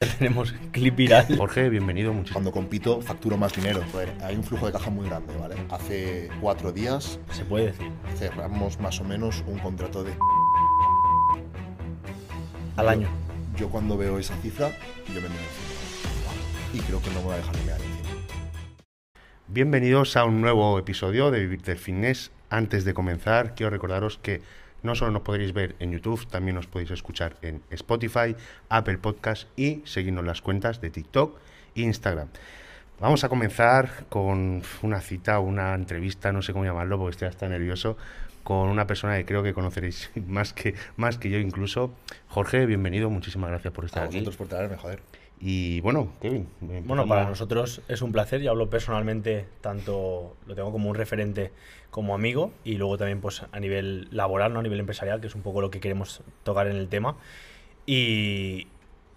Tenemos clip viral. Jorge, bienvenido, muchísimas Cuando compito, facturo más dinero. Joder, hay un flujo de caja muy grande, ¿vale? Hace cuatro días Se puede decir. cerramos más o menos un contrato de... Al año. Yo cuando veo esa cifra, yo me encima. Y creo que no me voy a dejar de mear encima. Bienvenidos a un nuevo episodio de Vivir del Fitness. Antes de comenzar, quiero recordaros que no solo nos podréis ver en YouTube, también nos podéis escuchar en Spotify, Apple Podcast y seguirnos las cuentas de TikTok e Instagram. Vamos a comenzar con una cita, una entrevista, no sé cómo llamarlo porque estoy hasta nervioso, con una persona que creo que conoceréis más que, más que yo incluso. Jorge, bienvenido, muchísimas gracias por estar A aquí. vosotros por traerme, joder. Y bueno, Kevin. Bueno, para nosotros es un placer. Yo hablo personalmente, tanto lo tengo como un referente como amigo y luego también pues a nivel laboral, no a nivel empresarial, que es un poco lo que queremos tocar en el tema. Y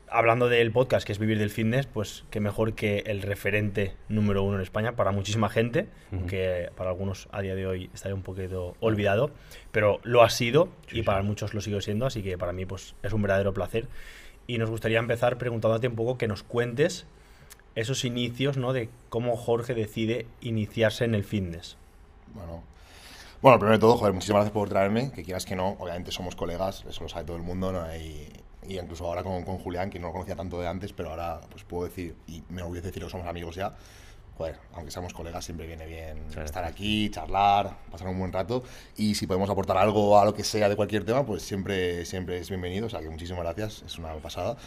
hablando del podcast, que es Vivir del Fitness, pues qué mejor que el referente número uno en España para muchísima gente, Ujú. que para algunos a día de hoy estaría un poquito olvidado, pero lo ha sido Sí, y sí. para muchos lo sigue siendo, así que para mí pues es un verdadero placer. Y nos gustaría empezar preguntándote un poco que nos cuentes esos inicios, ¿no? De cómo Jorge decide iniciarse en el fitness. Bueno. Bueno, primero de todo, joder, muchísimas gracias por traerme. Que quieras que no, obviamente somos colegas, eso lo sabe todo el mundo, ¿no? Y, y incluso ahora con, con Julián, que no lo conocía tanto de antes, pero ahora pues puedo decir, y me orgullece decir que somos amigos ya. Joder, aunque seamos colegas, siempre viene bien Claro. estar aquí, charlar, pasar un buen rato. Y si podemos aportar algo a lo que sea de cualquier tema, pues siempre, siempre es bienvenido. O sea que muchísimas gracias, es una pasada.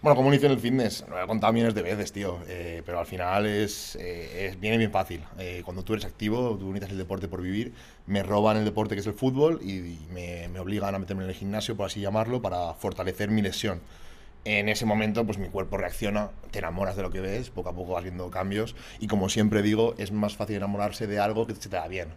Bueno, como inicio en el fitness, lo he contado millones de veces, tío, eh, pero al final es, eh, es- viene bien fácil. Eh, cuando tú eres activo, tú necesitas el deporte por vivir, me roban el deporte que es el fútbol y, y me, me obligan a meterme en el gimnasio, por así llamarlo, para fortalecer mi lesión. En ese momento, pues mi cuerpo reacciona, te enamoras de lo que ves, poco a poco vas viendo cambios y como siempre digo, es más fácil enamorarse de algo que se te da bien.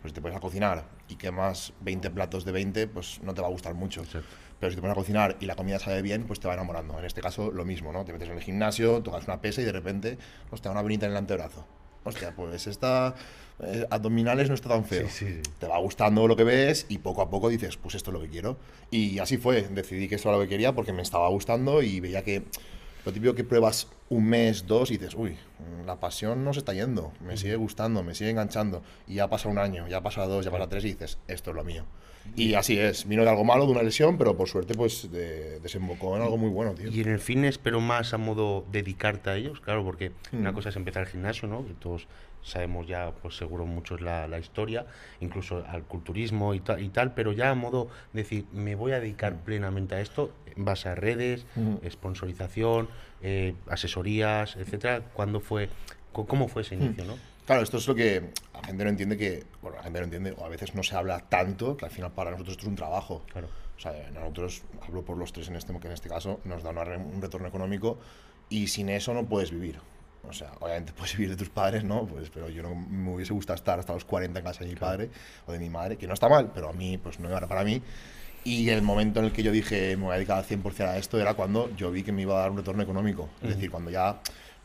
Pues si te pones a cocinar y quemas 20 platos de 20, pues no te va a gustar mucho. Exacto. Pero si te pones a cocinar y la comida sabe bien, pues te va enamorando. En este caso, lo mismo, ¿no? Te metes en el gimnasio, tocas una pesa y de repente, hostia, una venita en el antebrazo. Hostia, pues esta eh, abdominales no está tan feo. Sí, sí, sí. Te va gustando lo que ves y poco a poco dices, pues esto es lo que quiero. Y así fue, decidí que esto era lo que quería porque me estaba gustando y veía que lo típico que pruebas un mes, dos y dices, uy, la pasión no se está yendo, me sigue gustando, me sigue enganchando. Y ya pasa un año, ya pasa dos, ya pasa tres y dices, esto es lo mío. Y así es, vino de algo malo, de una lesión, pero por suerte pues de- desembocó en algo muy bueno, tío. Y en el fitness, pero más a modo dedicarte a ellos, claro, porque una Mm. cosa es empezar el gimnasio, ¿no? Que todos sabemos ya, pues seguro muchos la, la historia, incluso al culturismo y, ta- y tal, pero ya a modo de decir, me voy a dedicar plenamente a esto, en base a redes, Ujú. sponsorización, eh, asesorías, etcétera. ¿Cuándo fue, cómo fue ese inicio, no? Claro, esto es lo que la gente no entiende que, bueno, la gente no entiende, o a veces no se habla tanto, que al final para nosotros esto es un trabajo. Claro. O sea, nosotros, hablo por los tres en este, que en este caso, nos da una un retorno económico y sin eso no puedes vivir. O sea, obviamente puedes vivir de tus padres, ¿no? Pues, pero yo no me hubiese gustado estar hasta los 40 en casa de mi padre o de mi madre, que no está mal, pero a mí, pues no era para mí. Y el momento en el que yo dije me voy a dedicar al 100% a esto era cuando yo vi que me iba a dar un retorno económico. Es decir, cuando ya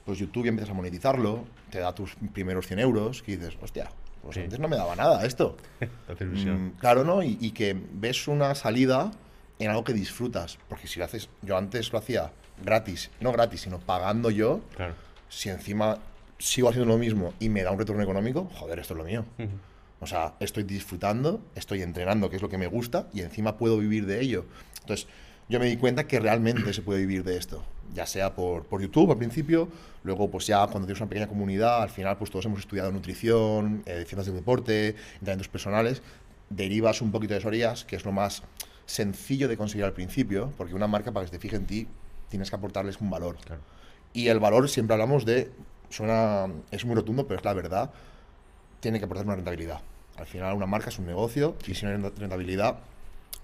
pues YouTube ya empiezas a monetizarlo, te da tus primeros 100 euros, que dices, hostia, pues Sí. antes no me daba nada esto. Te hace ilusión. Mm, claro, ¿no? Y, y que ves una salida en algo que disfrutas. Porque si lo haces, yo antes lo hacía gratis, no gratis, sino pagando yo, Claro. Si encima sigo haciendo lo mismo y me da un retorno económico, joder, esto es lo mío. Ujú. O sea, estoy disfrutando, estoy entrenando, que es lo que me gusta, y encima puedo vivir de ello. Entonces, yo me di cuenta que realmente se puede vivir de esto. Ya sea por, por YouTube al principio, luego pues ya cuando tienes una pequeña comunidad, al final pues todos hemos estudiado nutrición, eh, ciencias del deporte, entrenamientos personales, derivas un poquito de asesorías, que es lo más sencillo de conseguir al principio, porque una marca para que se fije en ti, tienes que aportarles un valor. Claro. Y el valor siempre hablamos de, suena, es muy rotundo, pero es la verdad, tiene que aportar una rentabilidad. Al final una marca es un negocio y si no hay renta- rentabilidad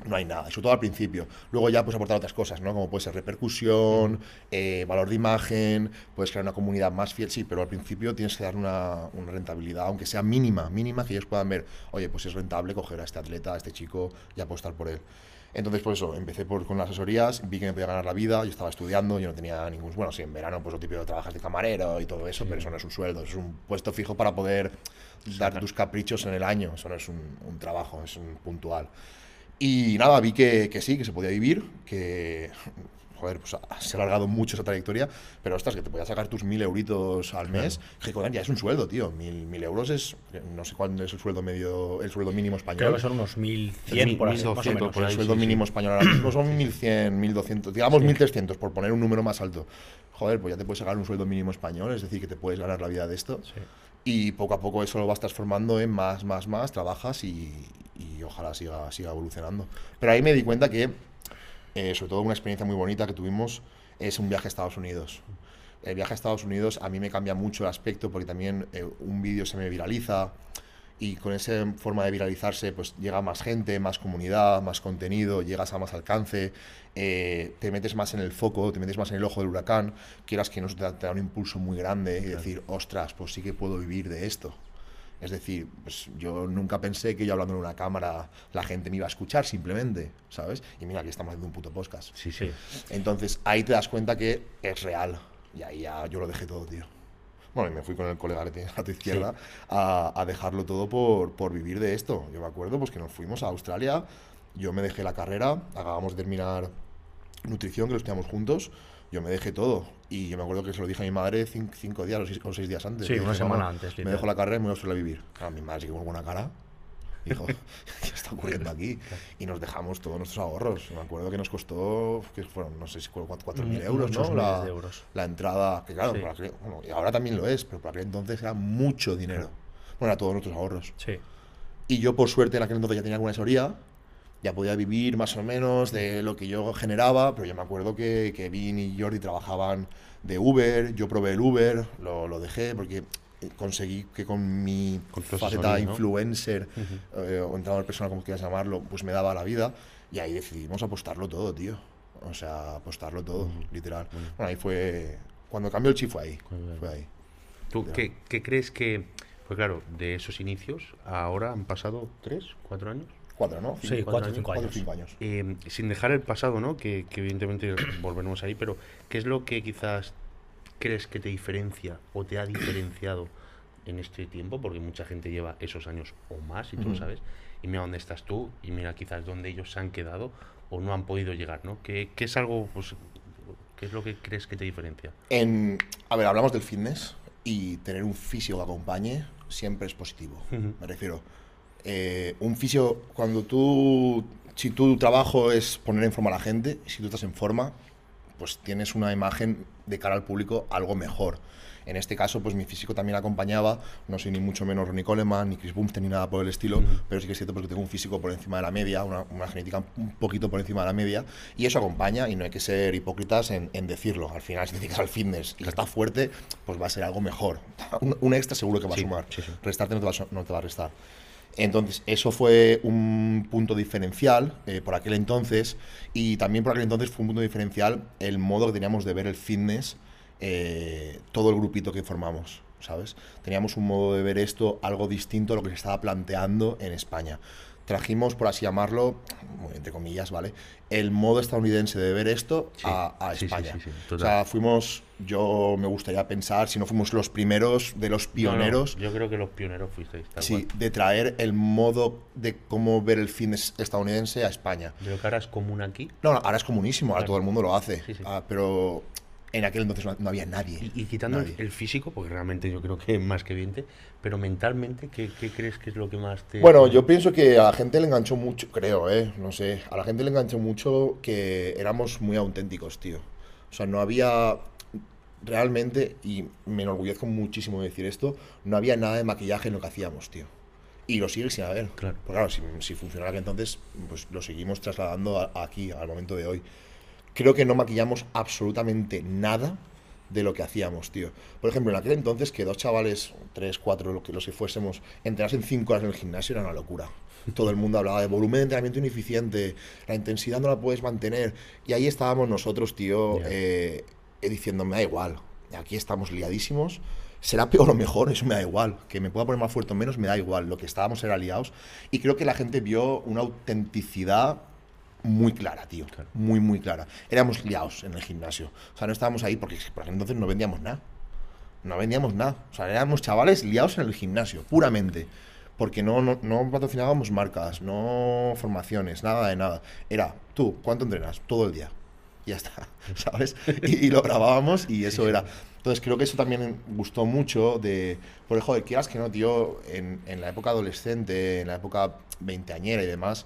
no hay nada, sobre todo al principio. Luego ya puedes aportar otras cosas, ¿no? Como puede ser repercusión, eh, valor de imagen, puedes crear una comunidad más fiel, sí, pero al principio tienes que dar una, una rentabilidad, aunque sea mínima, mínima, que ellos puedan ver, oye, pues es rentable coger a este atleta, a este chico y apostar por él. Entonces, por eso, empecé por, con las asesorías, vi que me podía ganar la vida, yo estaba estudiando, yo no tenía ningún... Bueno, sí, en verano, pues lo típico, trabajas de camarero y todo eso, pero eso no es un sueldo, es un puesto fijo para poder dar tus caprichos en el año, eso no es un, un trabajo, es un puntual. Y nada, vi que, que sí, que se podía vivir, que joder, pues se ha alargado mucho esa trayectoria, pero ostras, que te puedas sacar tus mil euritos al mes, que joder, ya es un sueldo, tío. Mil, mil euros es, no sé cuándo es el sueldo medio, el sueldo mínimo español. Creo que son unos 1100 por ahí, más o 1200 menos. por ahí. el sueldo sí, mínimo español ahora mismo son 1100, 1200, digamos 1300, por poner un número más alto. Joder, pues ya te puedes sacar un sueldo mínimo español, es decir, que te puedes ganar la vida de esto. Sí. Y poco a poco eso lo vas transformando en más, más, más, trabajas y, y ojalá siga, siga evolucionando. Pero ahí me di cuenta que, eh, sobre todo una experiencia muy bonita que tuvimos, es un viaje a Estados Unidos. El viaje a Estados Unidos a mí me cambia mucho el aspecto porque también eh, un vídeo se me viraliza y con esa forma de viralizarse pues llega más gente, más comunidad, más contenido, llegas a más alcance, eh, te metes más en el foco, te metes más en el ojo del huracán, quieras que no te te da un impulso muy grande y decir, ostras, pues sí que puedo vivir de esto. Es decir, pues yo nunca pensé que yo hablando en una cámara la gente me iba a escuchar simplemente, ¿sabes? Y mira, aquí estamos haciendo un puto podcast. Sí, sí. Entonces ahí te das cuenta que es real. Y ahí ya yo lo dejé todo, tío. Bueno, y me fui con el colega que tienes a tu izquierda a, a dejarlo todo por, por vivir de esto. Yo me acuerdo pues que nos fuimos a Australia, yo me dejé la carrera, acabamos de terminar nutrición, que lo estudiamos juntos, yo me dejé todo. Y yo me acuerdo que se lo dije a mi madre cin- cinco días o seis, o seis días antes. Sí, una dije, semana "Mamá, antes, Me dejo la carrera y me voy a Australia a vivir. A mi madre sí que con buena cara. Dijo, ¿qué está ocurriendo aquí? Y nos dejamos todos nuestros ahorros. Me acuerdo que nos costó, que fueron, no sé si fueron 4.000 euros, Muchos ¿no? La, de euros. la entrada, que claro, Sí. bueno, y ahora también lo es, pero por aquel entonces era mucho dinero. Bueno, era todos nuestros ahorros. Sí. Y yo, por suerte, en aquel entonces ya tenía alguna asesoría, ya podía vivir más o menos de lo que yo generaba, pero yo me acuerdo que, que Vin y Jordi trabajaban de Uber, yo probé el Uber, lo, lo dejé porque eh, conseguí que con mi Con faceta asesoría, ¿no? influencer eh, o entrenador personal, como quieras llamarlo, pues me daba la vida y ahí decidimos apostarlo todo, tío. O sea, apostarlo todo, literal. Bueno, ahí fue... Cuando cambió el chip fue ahí. Fue ahí. ¿Tú qué, qué crees que.? Pues claro, de esos inicios, ahora han pasado tres, cuatro años. Cuatro, ¿no? Sí, cuatro o cinco Cuatro años. cinco años. Eh, sin dejar el pasado, ¿no? Que, que evidentemente volveremos ahí, pero ¿qué es lo que quizás crees que te diferencia o te ha diferenciado en este tiempo? Porque mucha gente lleva esos años o más, y tú lo sabes, y mira dónde estás tú, y mira quizás dónde ellos se han quedado o no han podido llegar, ¿no? ¿Qué, qué es algo, pues, qué es lo que crees que te diferencia? En, a ver, hablamos del fitness y tener un fisio que acompañe siempre es positivo. Me refiero, eh, un fisio, cuando tú, si tu trabajo es poner en forma a la gente, si tú estás en forma, pues tienes una imagen de cara al público algo mejor. En este caso, pues mi físico también acompañaba, no soy ni mucho menos Ronnie Coleman, ni Chris Bumstead, ni nada por el estilo, pero sí que es cierto porque tengo un físico por encima de la media, una, una genética un poquito por encima de la media, y eso acompaña, y no hay que ser hipócritas en, en decirlo. Al final, si te dedicas al fitness y estás fuerte, pues va a ser algo mejor. Un, un extra seguro que va Sí, a sumar. sí, sí. Restarte no te va a, su- no te va a restar. Entonces, eso fue un punto diferencial eh, por aquel entonces y también por aquel entonces fue un punto diferencial el modo que teníamos de ver el fitness, eh, todo el grupito que formamos, ¿sabes? Teníamos un modo de ver esto algo distinto a lo que se estaba planteando en España. Trajimos, por así llamarlo, muy entre comillas, ¿vale? El modo estadounidense de ver esto Sí, a, a sí, sí, España. sí, sí, o sea, fuimos, yo me gustaría pensar, si no fuimos los primeros de los No, no, pioneros, yo creo que los pioneros fuisteis, Sí, cual. de traer el modo de cómo ver el fitness estadounidense a España. Creo que ahora es común aquí. No, no, ahora es comunísimo, ahora Claro. todo el mundo lo hace. Sí, sí. Ah, pero en aquel entonces no, no había nadie. Y, y quitando el, Nadie. el físico, porque realmente yo creo que más que evidente, pero mentalmente, ¿qué, qué crees que es lo que más te... Bueno, yo pienso que a la gente le enganchó mucho, creo, ¿eh? No sé, a la gente le enganchó mucho que éramos muy auténticos, tío. O sea, no había realmente, y me enorgullezco muchísimo de decir esto, no había nada de maquillaje en lo que hacíamos, tío. Y lo sigue sin haber. Claro. Pues claro, si, si funcionara que entonces, pues lo seguimos trasladando a- aquí, al momento de hoy. Creo que no maquillamos absolutamente nada de lo que hacíamos, tío. Por ejemplo, en aquel entonces que dos chavales, tres, cuatro, lo que, los que fuésemos, entrenasen cinco horas en el gimnasio era una locura. Todo el mundo hablaba de volumen de entrenamiento ineficiente, la intensidad no la puedes mantener. Y ahí estábamos nosotros, tío, Ya. eh, eh, diciendo, me da igual, aquí estamos liadísimos. Será peor o mejor, eso me da igual. Que me pueda poner más fuerte o menos, me da igual. Lo que estábamos era liados. Y creo que la gente vio una autenticidad muy clara, tío. Claro. Muy, muy clara. Éramos liados en el gimnasio. O sea, no estábamos ahí porque por aquel entonces no vendíamos nada. No vendíamos nada. O sea, éramos chavales liados en el gimnasio, puramente. Porque no, no, no patrocinábamos marcas, no formaciones, nada de nada. Era, tú, ¿cuánto entrenas? Todo el día. y ya está, ¿sabes? Y, y lo grabábamos y eso era. Entonces creo que eso también gustó mucho de, por joder, quieras que no, tío, en, en la época adolescente, en la época veinteañera y demás,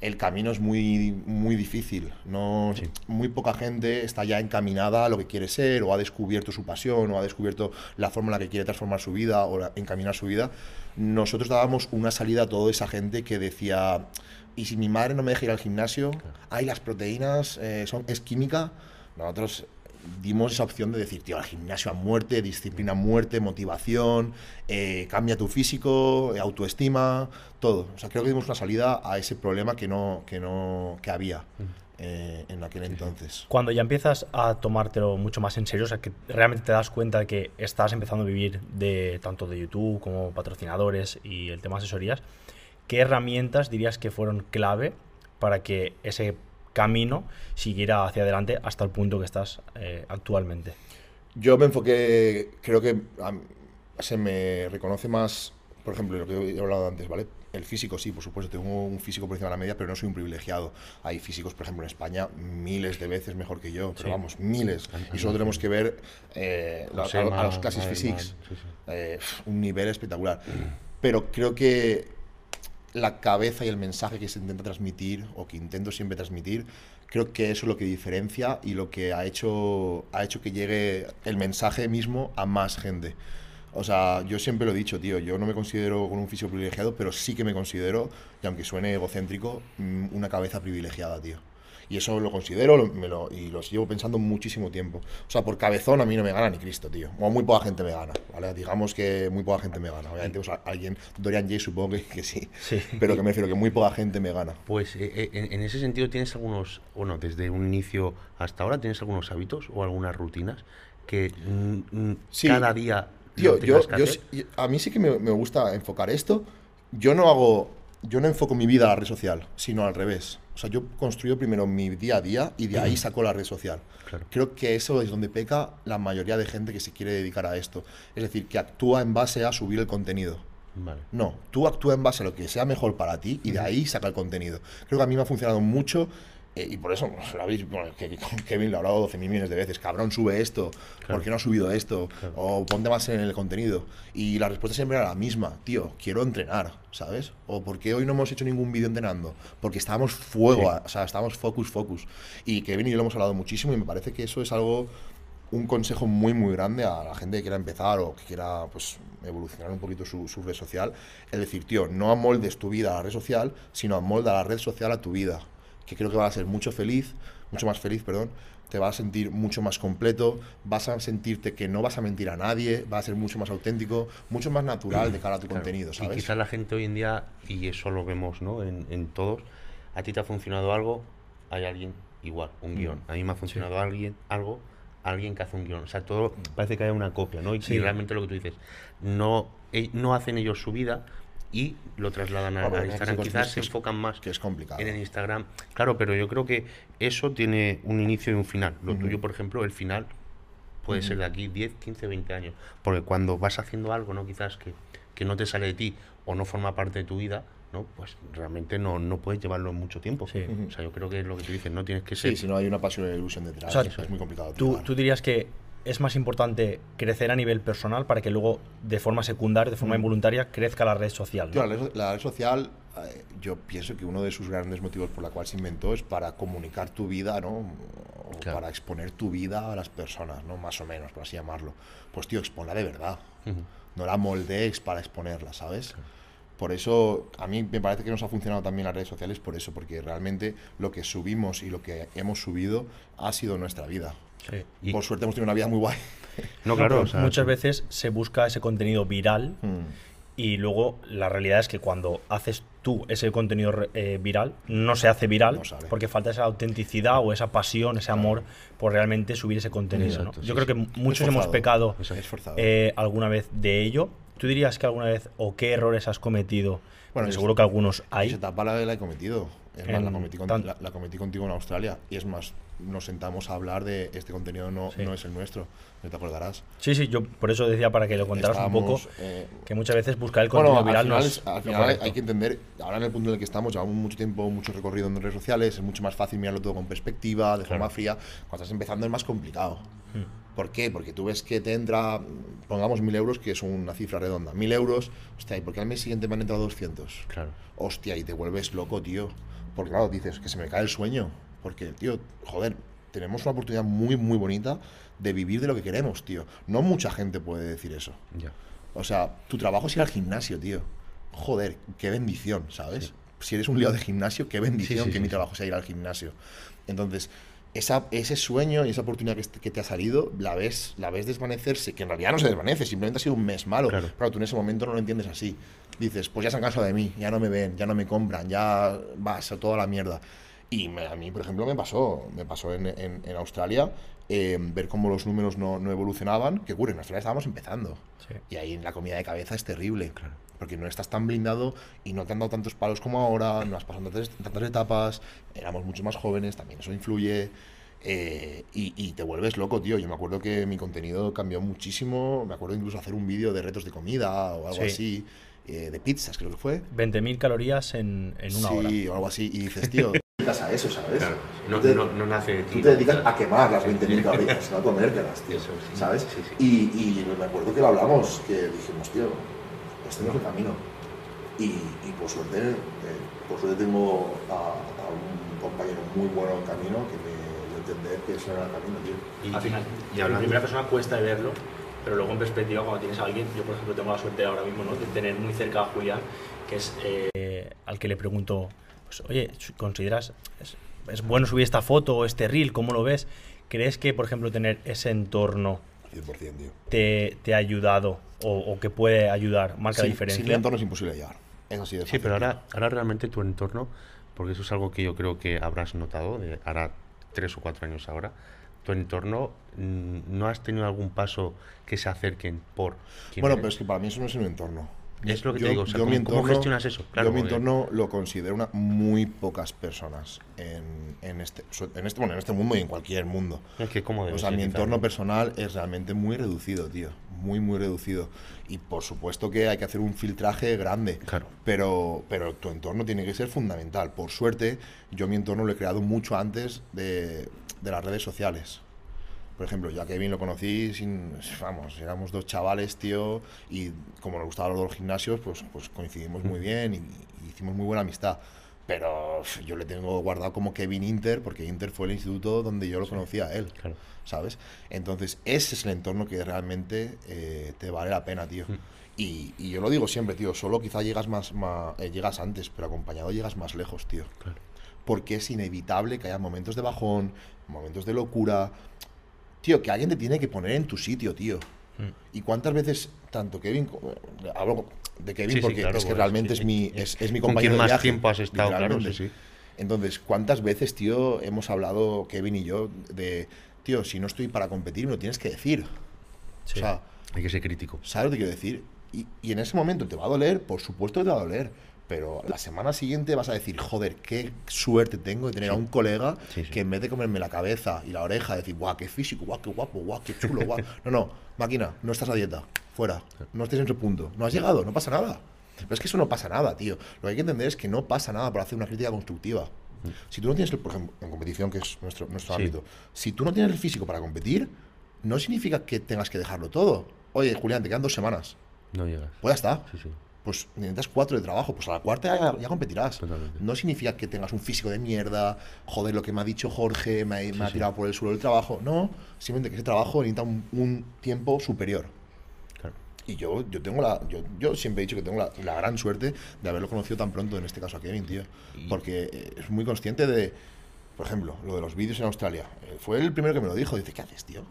el camino es muy, muy difícil. No, Sí. Muy poca gente está ya encaminada a lo que quiere ser, o ha descubierto su pasión, o ha descubierto la forma en la que quiere transformar su vida, o la- encaminar su vida. Nosotros dábamos una salida a toda esa gente que decía, ¿y si mi madre no me deja ir al gimnasio? ¿Hay las proteínas? eh, son, ¿Es química? Nosotros dimos esa opción de decir, tío, al gimnasio a muerte, disciplina a muerte, motivación, eh, cambia tu físico, eh, autoestima, todo. O sea, creo que dimos una salida a ese problema que no, que no, que había eh, en aquel entonces. Cuando ya empiezas a tomártelo mucho más en serio, o sea, que realmente te das cuenta de que estás empezando a vivir de tanto de YouTube como patrocinadores y el tema asesorías, ¿qué herramientas dirías que fueron clave para que ese camino siguiera hacia adelante hasta el punto que estás eh, actualmente? Yo me enfoqué, creo que se me reconoce más, por ejemplo, lo que he hablado antes, ¿vale? El físico sí, por supuesto, tengo un físico por encima de la media, pero no soy un privilegiado. Hay físicos, por ejemplo, en España, miles de veces mejor que yo, pero Sí. vamos, miles. Y solo tenemos que ver eh, la- a, los Madelman, Physiques. sí, sí. Eh, un nivel espectacular. Pero creo que la cabeza y el mensaje que se intenta transmitir, o que intento siempre transmitir, creo que eso es lo que diferencia y lo que ha hecho, ha hecho que llegue el mensaje mismo a más gente. O sea, yo siempre lo he dicho, tío, yo no me considero con un físico privilegiado, pero sí que me considero, y aunque suene egocéntrico, mm, una cabeza privilegiada, tío. Y eso lo considero lo- me lo, y lo llevo pensando muchísimo tiempo. O sea, por cabezón a mí no me gana ni Cristo, tío. O muy poca gente me gana, ¿vale? Digamos que muy poca gente me gana. Obviamente, pues, a- alguien, Dorian Jay supongo que, que sí. Sí. Pero que me refiero que muy poca gente me gana. Pues eh, eh, en, en ese sentido tienes algunos, bueno, desde un inicio hasta ahora tienes algunos hábitos o algunas rutinas que Sí. cada día Tío, yo, yo a mí sí que me, me gusta enfocar esto. Yo no hago, yo no enfoco mi vida a la red social, sino al revés. O sea, yo construyo primero mi día a día y de ahí saco la red social. Claro. Creo que eso es donde peca la mayoría de gente que se quiere dedicar a esto. Es decir, que actúa en base a subir el contenido. Vale. No, tú actúa en base a lo que sea mejor para ti y de ahí saca el contenido. Creo que a mí me ha funcionado mucho eh, y por eso lo habéis, bueno, que, Kevin lo he hablado 12.000 millones de veces. Cabrón, sube esto. ¿Por qué no ha subido esto? O ponte más en el contenido. Y la respuesta siempre era la misma. Tío, quiero entrenar, ¿sabes? O ¿por qué hoy no hemos hecho ningún vídeo entrenando? Porque estábamos fuego, a- o sea, estábamos focus, focus. Y Kevin y yo lo hemos hablado muchísimo y me parece que eso es algo un consejo muy muy grande a la gente que quiera empezar o que quiera pues evolucionar un poquito su, su red social es decir tío no amoldes tu vida a la red social sino amolda la red social a tu vida que creo que vas a ser mucho feliz mucho más feliz perdón te vas a sentir mucho más completo vas a sentirte que no vas a mentir a nadie vas a ser mucho más auténtico mucho más natural de cara a tu Claro. contenido Y sabes quizás la gente hoy en día, y eso lo vemos ¿no? en, en todos, a ti te ha funcionado algo, hay alguien igual, un Mm. guion. A mí me ha funcionado alguien, algo, alguien que hace un guion. O sea, todo parece que hay una copia, ¿no? Y, Sí. y realmente lo que tú dices, no, eh, no hacen ellos su vida y lo trasladan a, Claro, a es- Instagram. Quizás se enfocan más que es complicado en el Instagram. Claro, pero yo creo que eso tiene un inicio y un final. Lo tuyo, por ejemplo, el final puede ser de aquí 10, 15, 20 años. Porque cuando vas haciendo algo, ¿no? Quizás que, que no te sale de ti o no forma parte de tu vida, ¿no? Pues realmente no, no puedes llevarlo mucho tiempo. Sí. O sea, yo creo que es lo que tú dices, no tienes que ser... sí si no hay una pasión y ilusión detrás O sea, es muy complicado ¿Tú, tú dirías que es más importante crecer a nivel personal para que luego, de forma secundaria, de forma involuntaria, crezca la red social? ¿no? Tío, la, red, la red social, eh, yo pienso que uno de sus grandes motivos por la cual se inventó es para comunicar tu vida, ¿no? O Claro. para exponer tu vida a las personas, ¿no? Más o menos, por así llamarlo. Pues, tío, exponla de verdad. No la moldees para exponerla, ¿sabes? Por eso, a mí me parece que nos ha funcionado también las redes sociales por eso, porque realmente lo que subimos y lo que hemos subido ha sido nuestra vida. Sí. Y- Por suerte hemos tenido una vida muy guay. No, claro, Pero o sea, muchas veces se busca ese contenido viral Mm. y luego la realidad es que cuando haces tú ese contenido eh, viral, no se hace viral No porque falta esa autenticidad o esa pasión, ese amor por realmente subir ese contenido. Yo sí, creo que muchos hemos pecado eh, alguna vez de ello. ¿Tú dirías que alguna vez o qué errores has cometido? Bueno, seguro que algunos Esa hay. etapa la, la he cometido. Es más, la cometí, con- la- la cometí contigo en Australia. Y es más, nos sentamos a hablar de este contenido no, Sí. no es el nuestro. No te acordarás. Sí, sí, yo por eso decía para que lo contaras un poco, eh, que muchas veces buscar el Bueno, contenido al viral no final, es es- al final hay, hay que entender, ahora en el punto en el que estamos, llevamos mucho tiempo, mucho recorrido en redes sociales, es mucho más fácil mirarlo todo con perspectiva, de forma fría. Cuando estás empezando es más complicado. Hmm. ¿Por qué? Porque tú ves que te entra, pongamos mil euros, que es una cifra redonda. Mil euros, hostia, ¿y por qué al mes siguiente me han entrado 200? Claro. Hostia, y te vuelves loco, tío. Porque claro, dices que se me cae el sueño. Porque, tío, joder, tenemos una oportunidad muy, muy bonita de vivir de lo que queremos, tío. No mucha gente puede decir eso. Ya. O sea, tu trabajo es ir al gimnasio, tío. Joder, qué bendición, ¿sabes? Si eres un lío de gimnasio, qué bendición Sí, sí, que mi trabajo sea ir al gimnasio. Entonces, esa, ese sueño y esa oportunidad que, que te ha salido, la ves, la ves desvanecerse, que en realidad no se desvanece, simplemente ha sido un mes malo. Claro. Pero tú en ese momento no lo entiendes así. Dices, pues ya se han cansado de mí, ya no me ven, ya no me compran, ya vas a toda la mierda. Y me- a mí, por ejemplo, me pasó, me pasó en, en- en Australia eh, ver cómo los números no, no evolucionaban. ¿Qué ocurre? En Australia estábamos empezando. Sí. Y ahí la comida de cabeza es terrible. Porque no estás tan blindado y no te han dado tantos palos como ahora, no has pasado tantas, tantas etapas, éramos mucho más jóvenes, también eso influye. eh, y, y te vuelves loco, tío. Yo me acuerdo que mi contenido cambió muchísimo. Me acuerdo incluso hacer un vídeo de retos de comida o algo Sí. así, eh, de pizzas, creo que fue. 20.000 calorías en, en una hora. sí, o algo así. Y dices, tío, te dedicas a eso, ¿sabes? No, Tú te- no, no nace de ti. Tú te dedicas a quemar las 20.000 calorías, no a comértelas, tío. Eso, sí. ¿Sabes? Sí, sí. Y, y me acuerdo que lo hablamos, que dijimos, tío, este no es el camino. Y, y por suerte, eh, por suerte tengo a, a un compañero muy bueno en camino que me dio a entender que ese era el camino, tío. Y- Al final, y en primera persona cuesta de verlo, pero luego en perspectiva, cuando tienes a alguien, yo por ejemplo tengo la suerte ahora mismo ¿no? de tener muy cerca a Julián, que es eh, al que le pregunto, pues, oye, ¿consideras, es, es bueno subir esta foto o este reel? ¿Cómo lo ves? ¿Crees que, por ejemplo, tener ese entorno 100%, tío. te, te ha ayudado o, o que puede ayudar, marca la Sin- diferencia? Sin el entorno es imposible llegar. Es así de Sí, fácil, pero tío. ahora, ahora realmente tu entorno, porque eso es algo que yo creo que habrás notado, de ahora tres o cuatro años ahora, tu entorno, mm, ¿no has tenido algún paso que se acerquen por Bueno, eres? pero es que para mí eso no es un entorno. Es lo que te digo, o sea, yo ¿cómo- mi cómo entorno- gestionas eso? Claro, yo mi entorno lo considero una muy pocas personas en, en este, en este, bueno, en este mundo y en cualquier mundo. Es que debe O sea, mi entorno ¿no? personal es realmente muy reducido, tío. Muy, muy reducido. Y por supuesto que hay que hacer un filtraje grande. Claro. Pero, pero tu entorno tiene que ser fundamental. Por suerte, yo mi entorno lo he creado mucho antes de, de las redes sociales. Por ejemplo, yo a Kevin lo conocí sin. Vamos, éramos dos chavales, tío, y como nos gustaban los dos gimnasios, pues, pues coincidimos muy bien y, y hicimos muy buena amistad. Pero yo le tengo guardado como Kevin Inter, porque Inter fue el instituto donde yo lo conocía a él, Claro. ¿sabes? Entonces, ese es el entorno que realmente eh, te vale la pena, tío. Mm. Y, y yo lo digo siempre, tío, solo quizá llegas más, ma- eh, llegas antes, pero acompañado llegas más lejos, tío Claro. porque es inevitable que haya momentos de bajón, momentos de locura. Tío, que alguien te tiene que poner en tu sitio, tío. Mm. ¿Y cuántas veces, tanto Kevin, co- hablo de Kevin Sí, sí, porque claro, es que pues, realmente sí, es, mi, es, es mi Con compañero quien de más viaje, tiempo has estado, claro, literalmente. sí, sí. Entonces, ¿cuántas veces, tío, hemos hablado Kevin y yo de, tío, si no estoy para competir, me lo tienes que decir? O sea, Hay que ser crítico. ¿Sabes lo que quiero decir? Y, y en ese momento te va a doler, por supuesto que te va a doler. Pero la semana siguiente vas a decir, joder, qué suerte tengo de tener a un colega Sí, sí. que en vez de comerme la cabeza y la oreja, decir, guau, qué físico, guau, qué guapo, guau, qué chulo, guau. No, no, máquina, no estás a dieta, fuera, no estés en ese punto, no has llegado, no pasa nada. Pero es que eso no pasa nada, tío. Lo que hay que entender es que no pasa nada por hacer una crítica constructiva. Si tú no tienes, el- por ejemplo, en competición, que es nuestro, nuestro ámbito, si tú no tienes el físico para competir, no significa que tengas que dejarlo todo. Oye, Julián, te quedan dos semanas. No llegas. Pues ya está. Sí, sí. Pues necesitas cuatro de trabajo, pues a la cuarta ya, ya competirás. Totalmente. No significa que tengas un físico de mierda, joder, lo que me ha dicho Jorge, me, ha- me ha tirado por el suelo del trabajo. No, simplemente que ese trabajo necesita un, un tiempo superior. Claro. Y yo, yo tengo la. Yo, yo siempre he dicho que tengo la, la gran suerte de haberlo conocido tan pronto, en este caso a Kevin, tío. Y- Porque eh, es muy consciente de. Por ejemplo, lo de los vídeos en Australia. Eh, fue el primero que me lo dijo. Dice, ¿qué haces, tío?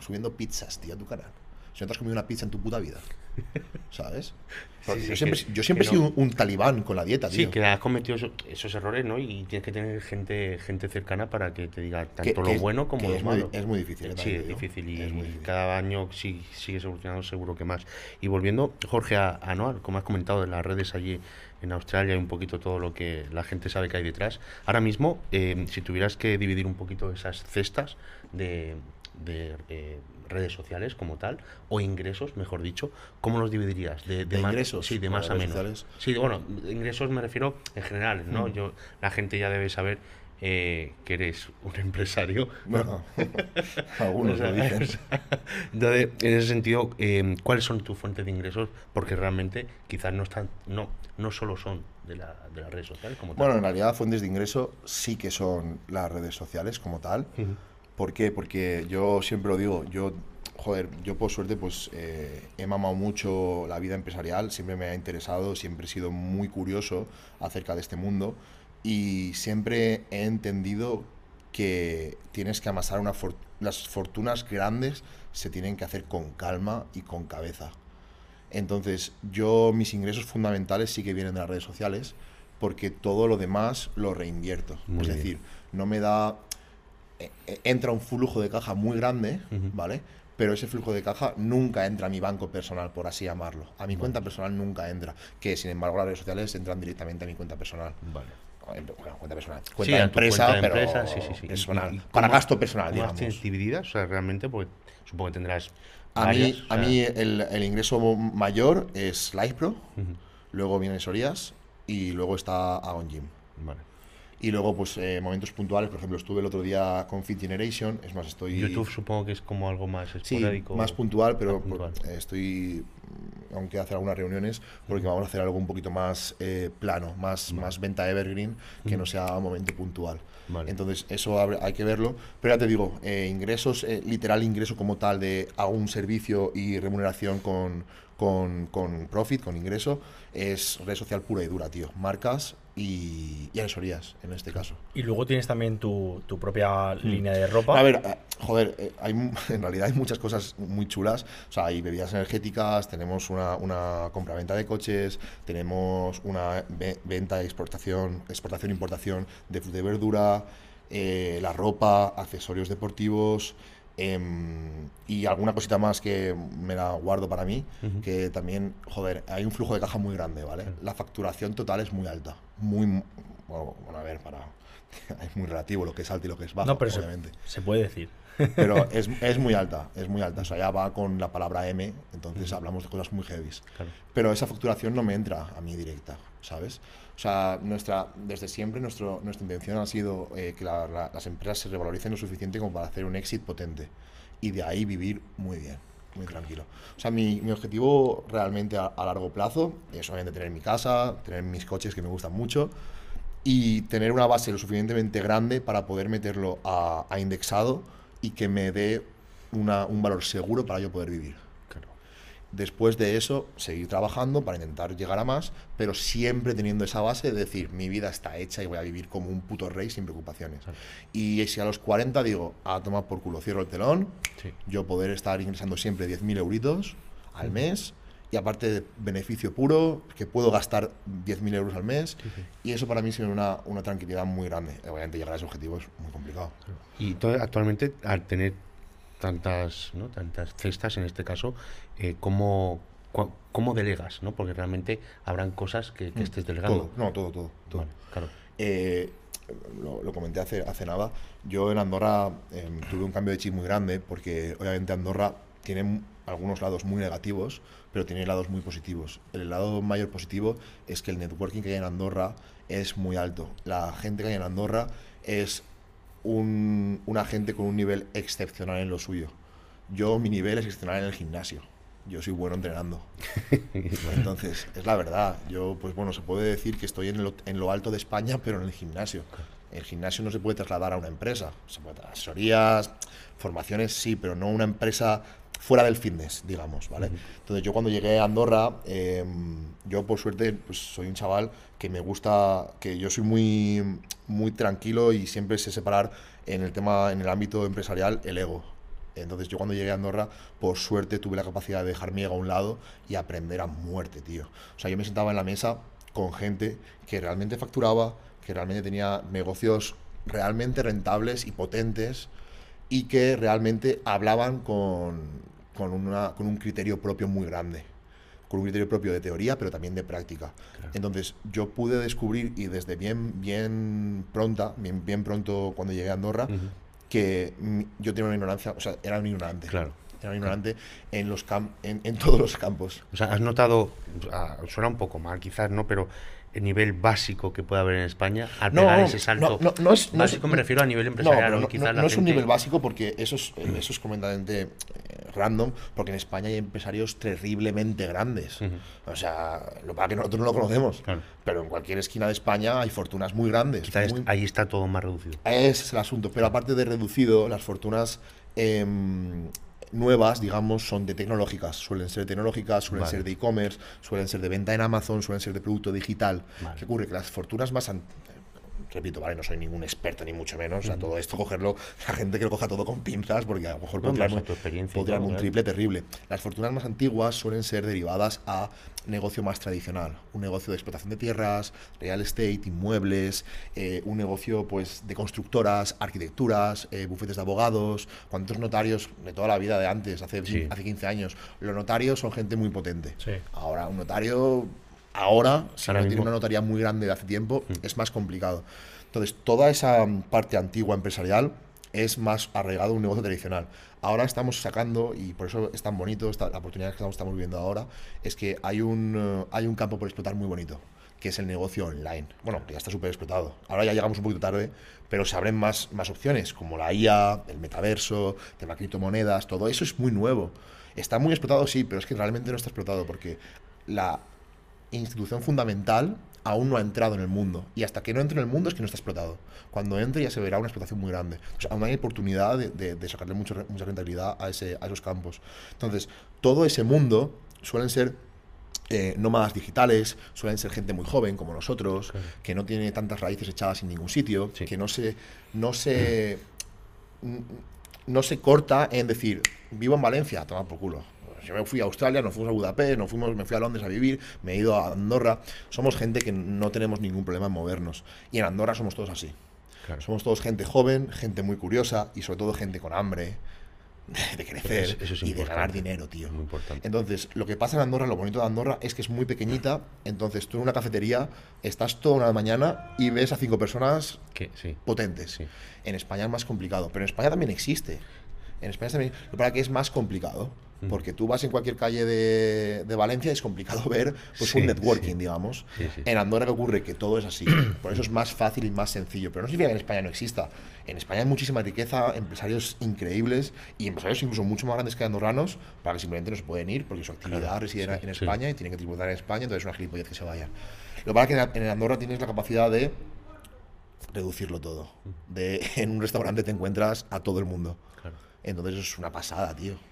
Subiendo pizzas, tío, a tu canal. Si no te has comido una pizza en tu puta vida. ¿Sabes? Sí, yo siempre, que- yo siempre he sido no. un, un talibán con la dieta, Sí, tío. que has cometido eso- esos errores, ¿no? Y tienes que tener gente gente cercana para que te diga tanto Que- lo que bueno como lo es muy- malo. es muy difícil, ¿eh? Sí, es difícil y Es muy difícil. cada año sí, sigue evolucionando seguro que más. Y volviendo, Jorge, a, a como has comentado en las redes allí en Australia y un poquito todo lo que la gente sabe que hay detrás. Ahora mismo, eh, si tuvieras que dividir un poquito esas cestas de, de, eh, redes sociales como tal, o ingresos, mejor dicho, ¿cómo los dividirías? ¿De más- ingresos? Sí, de ¿O más a menos. sociales? Sí, bueno, ingresos me refiero en general, ¿no? Mm. Yo, la gente ya debe saber eh, que eres un empresario. Bueno, algunos lo dicen. Entonces, en ese sentido, eh, ¿cuáles son tus fuentes de ingresos? Porque realmente quizás no están, no, no solo son de, la, de las redes sociales como tal. Bueno, en realidad fuentes de ingreso sí que son las redes sociales como tal. ¿Por qué? Porque yo siempre lo digo, yo, joder, yo por suerte pues eh, he mamado mucho la vida empresarial, siempre me ha interesado, siempre he sido muy curioso acerca de este mundo y siempre he entendido que tienes que amasar una for- las fortunas grandes se tienen que hacer con calma y con cabeza. Entonces, yo mis ingresos fundamentales sí que vienen de las redes sociales porque todo lo demás lo reinvierto. Muy es bien. decir, no me da entra un flujo de caja muy grande. ¿vale? Pero ese flujo de caja nunca entra a mi banco personal, por así llamarlo. A mi cuenta personal nunca entra. Que sin embargo las redes sociales entran directamente a mi cuenta personal. Vale. Bueno, cuenta personal. Sí, Cuenta de empresa, cuenta de pero empresa, sí, sí, sí. ¿Y- personal. y- y Para gasto personal, ¿Cómo las digamos. tienes divididas? O sea, realmente, pues supongo que tendrás. A varias, mí, o a mí el, el ingreso mayor es LivePro, ujú, luego viene Sorías y luego está Agon Gym. Vale. Y luego, pues, eh, momentos puntuales. Por ejemplo, estuve el otro día con Fit Generation. Es más, estoy... YouTube supongo que es como algo más Sí, esporádico. más puntual, pero puntual. por- eh, estoy, mm, aún queda hacer algunas reuniones, porque vamos a hacer algo un poquito más eh, plano, más, más venta evergreen, que no sea un momento puntual. Vale. Entonces, eso hay que verlo. Pero ya te digo, eh, ingresos, literal ingreso como tal de hago un servicio y remuneración con, con, con profit, con ingreso, es red social pura y dura, tío. Marcas y, y asesorías, en este caso. Y luego tienes también tu, tu propia línea de ropa. A ver, eh, joder, eh, hay, en realidad hay muchas cosas muy chulas. O sea, hay bebidas energéticas, tenemos una, una compraventa de coches, tenemos una ve- venta, exportación, exportación, importación de fruta y verdura, eh, la ropa, accesorios deportivos em, y alguna cosita más que me la guardo para mí, que también, joder, hay un flujo de caja muy grande, ¿vale? La facturación total es muy alta, muy, mu- bueno, a ver, para... Es muy relativo lo que es alto y lo que es bajo, no, pero obviamente. se puede decir. Pero es, es muy alta, es muy alta. O sea, ya va con la palabra M, entonces hablamos de cosas muy heavies. Claro. Pero esa facturación no me entra a mí directa, ¿sabes? O sea, nuestra, desde siempre nuestro, nuestra intención ha sido eh, que la- la- las empresas se revaloricen lo suficiente como para hacer un exit potente. Y de ahí vivir muy bien, muy tranquilo. O sea, mi, mi objetivo realmente a, a largo plazo es obviamente tener mi casa, tener mis coches que me gustan mucho y tener una base lo suficientemente grande para poder meterlo a, a indexado y que me dé una- un valor seguro para yo poder vivir. Después de eso, seguir trabajando para intentar llegar a más, pero siempre teniendo esa base de decir, mi vida está hecha y voy a vivir como un puto rey sin preocupaciones. Y si a los 40 digo, a tomar por culo, cierro el telón, Sí. yo poder estar ingresando siempre 10.000 euritos al mes y aparte de beneficio puro, que puedo gastar 10.000 euros al mes y eso para mí sería una, una tranquilidad muy grande. Obviamente llegar a ese objetivo es muy complicado. Y actualmente, al tener tantas, ¿no? tantas cestas en este caso, eh, ¿cómo, cómo delegas? ¿no? Porque realmente habrán cosas que, que estés delegando. Todo, no, todo, todo. todo. Vale, claro. Eh, lo, lo comenté hace, hace nada. Yo en Andorra em, tuve un cambio de chip muy grande porque obviamente Andorra tiene algunos lados muy negativos, pero tiene lados muy positivos. El lado mayor positivo es que el networking que hay en Andorra es muy alto. La gente que hay en Andorra es un, una gente con un nivel excepcional en lo suyo. Yo, mi nivel es excepcional en el gimnasio. Yo soy bueno entrenando. Entonces, es la verdad. Yo, pues bueno, se puede decir que estoy en lo, en lo alto de España, pero en el gimnasio. El gimnasio no se puede trasladar a una empresa. Se puede trasladar asesorías, formaciones, sí, pero no una empresa fuera del fitness, digamos, ¿vale? Entonces, yo cuando llegué a Andorra, eh, yo por suerte, pues soy un chaval que me gusta, que yo soy muy, muy tranquilo y siempre sé separar en el tema, en el ámbito empresarial, el ego Entonces yo cuando llegué a Andorra, por suerte tuve la capacidad de dejar mi ego a un lado y aprender a muerte, tío. O sea, yo me sentaba en la mesa con gente que realmente facturaba, que realmente tenía negocios realmente rentables y potentes y que realmente hablaban con, con, una, con un criterio propio muy grande con un criterio propio de teoría, pero también de práctica. Entonces, yo pude descubrir, y desde bien, bien pronta, bien, bien pronto cuando llegué a Andorra, que yo tenía una ignorancia, o sea, era un ignorante. Claro. Era un ignorante en, los cam en, en, todos los campos. O sea, has notado, suena un poco mal quizás, ¿no? Pero el nivel básico que puede haber en España al no, pegar ese salto. No, no, es, básico me refiero a nivel empresarial. No, quizás no, es un nivel básico porque eso es, eso es completamente eh, random, porque en España hay empresarios terriblemente grandes. O sea, lo para que nosotros no lo conocemos, pero en cualquier esquina de España hay fortunas muy grandes. Quizás ahí está todo más reducido. Ese es el asunto, pero aparte de reducido, las fortunas... Eh, nuevas, digamos, son de tecnológicas. Suelen ser tecnológicas, suelen ser de e-commerce, suelen ser de venta en Amazon, suelen ser de producto digital. ¿Qué ocurre? Que las fortunas más repito, vale, no soy ningún experto ni mucho menos, a todo esto cogerlo, la gente que lo coja todo con pinzas, porque a lo mejor podría podría un triple terrible. Las fortunas más antiguas suelen ser derivadas a negocio más tradicional, un negocio de explotación de tierras, real estate, inmuebles, eh, un negocio pues de constructoras, arquitecturas, eh, bufetes de abogados, cuántos notarios de toda la vida de antes, hace, hace 15 años, los notarios son gente muy potente. Ahora un notario Ahora, si no tiene una notaría muy grande de hace tiempo, mm. es más complicado. Entonces, toda esa parte antigua empresarial es más arraigado a un negocio tradicional. Ahora estamos sacando, y por eso es tan bonito, esta, la oportunidad que estamos, viviendo ahora, es que hay un, eh, hay un campo por explotar muy bonito, que es el negocio online. Bueno, ya está súper explotado. Ahora ya llegamos un poquito tarde, pero se abren más, más opciones, como la IA, el metaverso, tema criptomonedas, todo eso es muy nuevo. Está muy explotado, sí, pero es que realmente no está explotado porque la, institución fundamental aún no ha entrado en el mundo. Y hasta que no entre en el mundo es que no está explotado. Cuando entre ya se verá una explotación muy grande. O sea, aún hay oportunidad de, sacarle mucha rentabilidad a, ese, a esos campos. Entonces, todo ese mundo suelen ser eh, nómadas digitales, suelen ser gente muy joven como nosotros, que no tiene tantas raíces echadas en ningún sitio, que no se, no se, no se corta en decir, vivo en Valencia, toma por culo yo me fui a Australia, nos fuimos a Budapest, nos fuimos, me fui a Londres a vivir, me he ido a Andorra. Somos gente que no tenemos ningún problema en movernos. Y en Andorra somos todos así. Somos todos gente joven, gente muy curiosa y sobre todo gente con hambre de crecer y de ganar dinero, tío. Muy importante. Entonces, lo que pasa en Andorra, lo bonito de Andorra es que es muy pequeñita. Entonces, tú en una cafetería estás toda una mañana y ves a cinco personas potentes. En España es más complicado, pero en España también existe. En España también. Lo para que es más complicado. Porque tú vas en cualquier calle de, de Valencia y es complicado ver pues, un networking, digamos. en Andorra que ocurre que todo es así. Por eso es más fácil y más sencillo. Pero no significa que en España no exista. En España hay muchísima riqueza, empresarios increíbles y empresarios incluso mucho más grandes que andorranos para que simplemente no se pueden ir porque su actividad reside en España y tienen que tributar en España, entonces es una gilipollez que se vayan. Lo que pasa es que en Andorra tienes la capacidad de reducirlo todo. De, en un restaurante te encuentras a todo el mundo. Entonces eso es una pasada, tío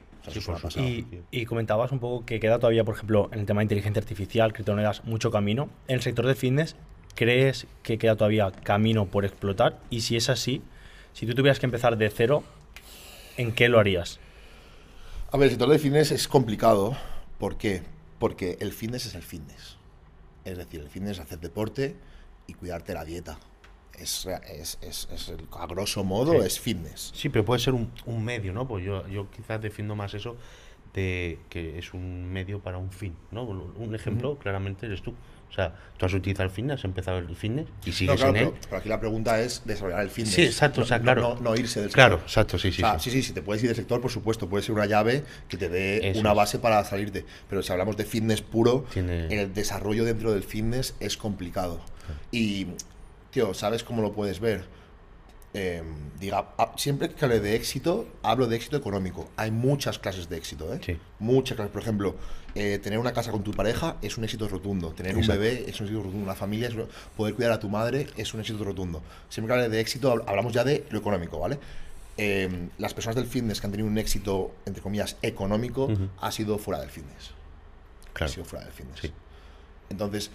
y, comentabas un poco que queda todavía, por ejemplo, en el tema de inteligencia artificial, criptomonedas, mucho camino. En el sector de fitness, ¿crees que queda todavía camino por explotar? Y si es así, si tú tuvieras que empezar de cero, ¿en qué lo harías? A ver, el sector de fitness es complicado. ¿Por qué? Porque el fitness es el fitness. Es decir, el fitness es hacer deporte y cuidarte la dieta es, es, es, es a grosso modo es fitness. Sí, pero puede ser un, un, medio, ¿no? Pues yo, yo quizás defiendo más eso de que es un medio para un fin, ¿no? Un ejemplo, claramente, eres tú. O sea, tú has utilizado el fitness, has empezado el fitness y sigues en él. Pero, aquí la pregunta es desarrollar el fitness. Sí, exacto, o sea, claro. No, irse del sector. Claro, exacto, sí, sí, sí. Sí, sí, te puedes ir del sector, por supuesto, puede ser una llave que te dé una base para salirte. Pero si hablamos de fitness puro, el desarrollo dentro del fitness es complicado. Y ¿sabes cómo lo puedes ver? Em, diga, siempre que hable de éxito, hablo de éxito económico. Hay muchas clases de éxito, ¿eh? Muchas clases. Por ejemplo, eh, tener una casa con tu pareja es un éxito rotundo. Tener un bebé es un éxito rotundo. Una familia, poder cuidar a tu madre es un éxito rotundo. Siempre que hable de éxito, hablamos ya de lo económico, ¿vale? Em, las personas del fitness que han tenido un éxito, entre comillas, económico, ha sido fuera del fitness. Claro. Ha sido fuera del fitness. Entonces,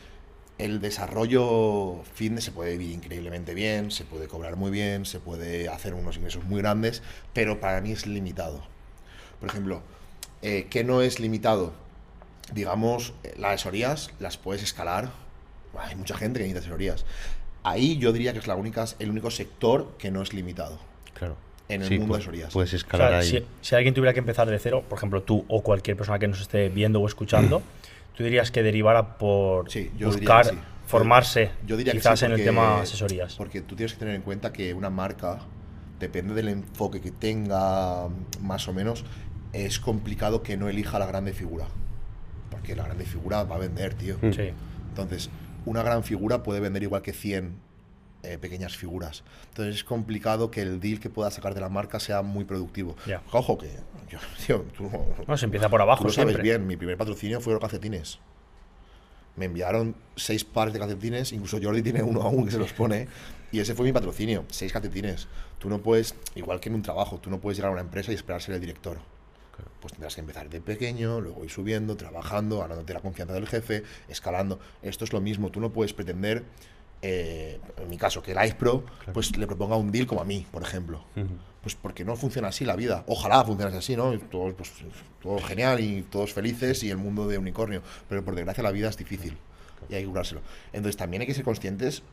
el desarrollo fitness se puede vivir increíblemente bien, se puede cobrar muy bien, se puede hacer unos ingresos muy grandes, pero para mí es limitado. Por ejemplo, eh, ¿qué no es limitado? Digamos, eh, las asesorías las puedes escalar. Hay mucha gente que necesita asesorías. Ahí yo diría que es la única, el único sector que no es limitado Claro. en el Sí, mundo pues, de asesorías. Puedes O escalar sea, ahí. si, si alguien tuviera que empezar de cero, por ejemplo tú o cualquier persona que nos esté viendo o escuchando, tú dirías que derivara por Sí, yo diría buscar que sí. formarse Yo diría que quizás en el tema asesorías. Porque tú tienes que tener en cuenta que una marca, depende del enfoque que tenga, más o menos, es complicado que no elija la grande figura. Porque la grande figura va a vender, tío. Sí. Entonces, una gran figura puede vender igual que 100 eh, pequeñas figuras. Entonces, es complicado que el deal que pueda sacar de la marca sea muy productivo. Ya. Ojo que, yo, tío, tú, No, se empieza por Tú abajo lo sabes siempre. bien, mi primer patrocinio fueron calcetines. Me enviaron seis pares de calcetines, incluso Jordi tiene uno aún que se los pone, y ese fue mi patrocinio, seis calcetines. Tú no puedes, igual que en un trabajo, tú no puedes llegar a una empresa y esperar ser el director. Pues tendrás que empezar de pequeño, luego ir subiendo, trabajando, ganándote la confianza del jefe, escalando. Esto es lo mismo, tú no puedes pretender, eh, en mi caso, que Ice Pro pues, le proponga un deal como a mí, por ejemplo. Ujú. Pues porque no funciona así la vida. Ojalá funcionase así, ¿no? Todo, pues, todo genial y todos felices y el mundo de unicornio. Pero por desgracia la vida es difícil y hay que curárselo. Entonces también hay que ser conscientes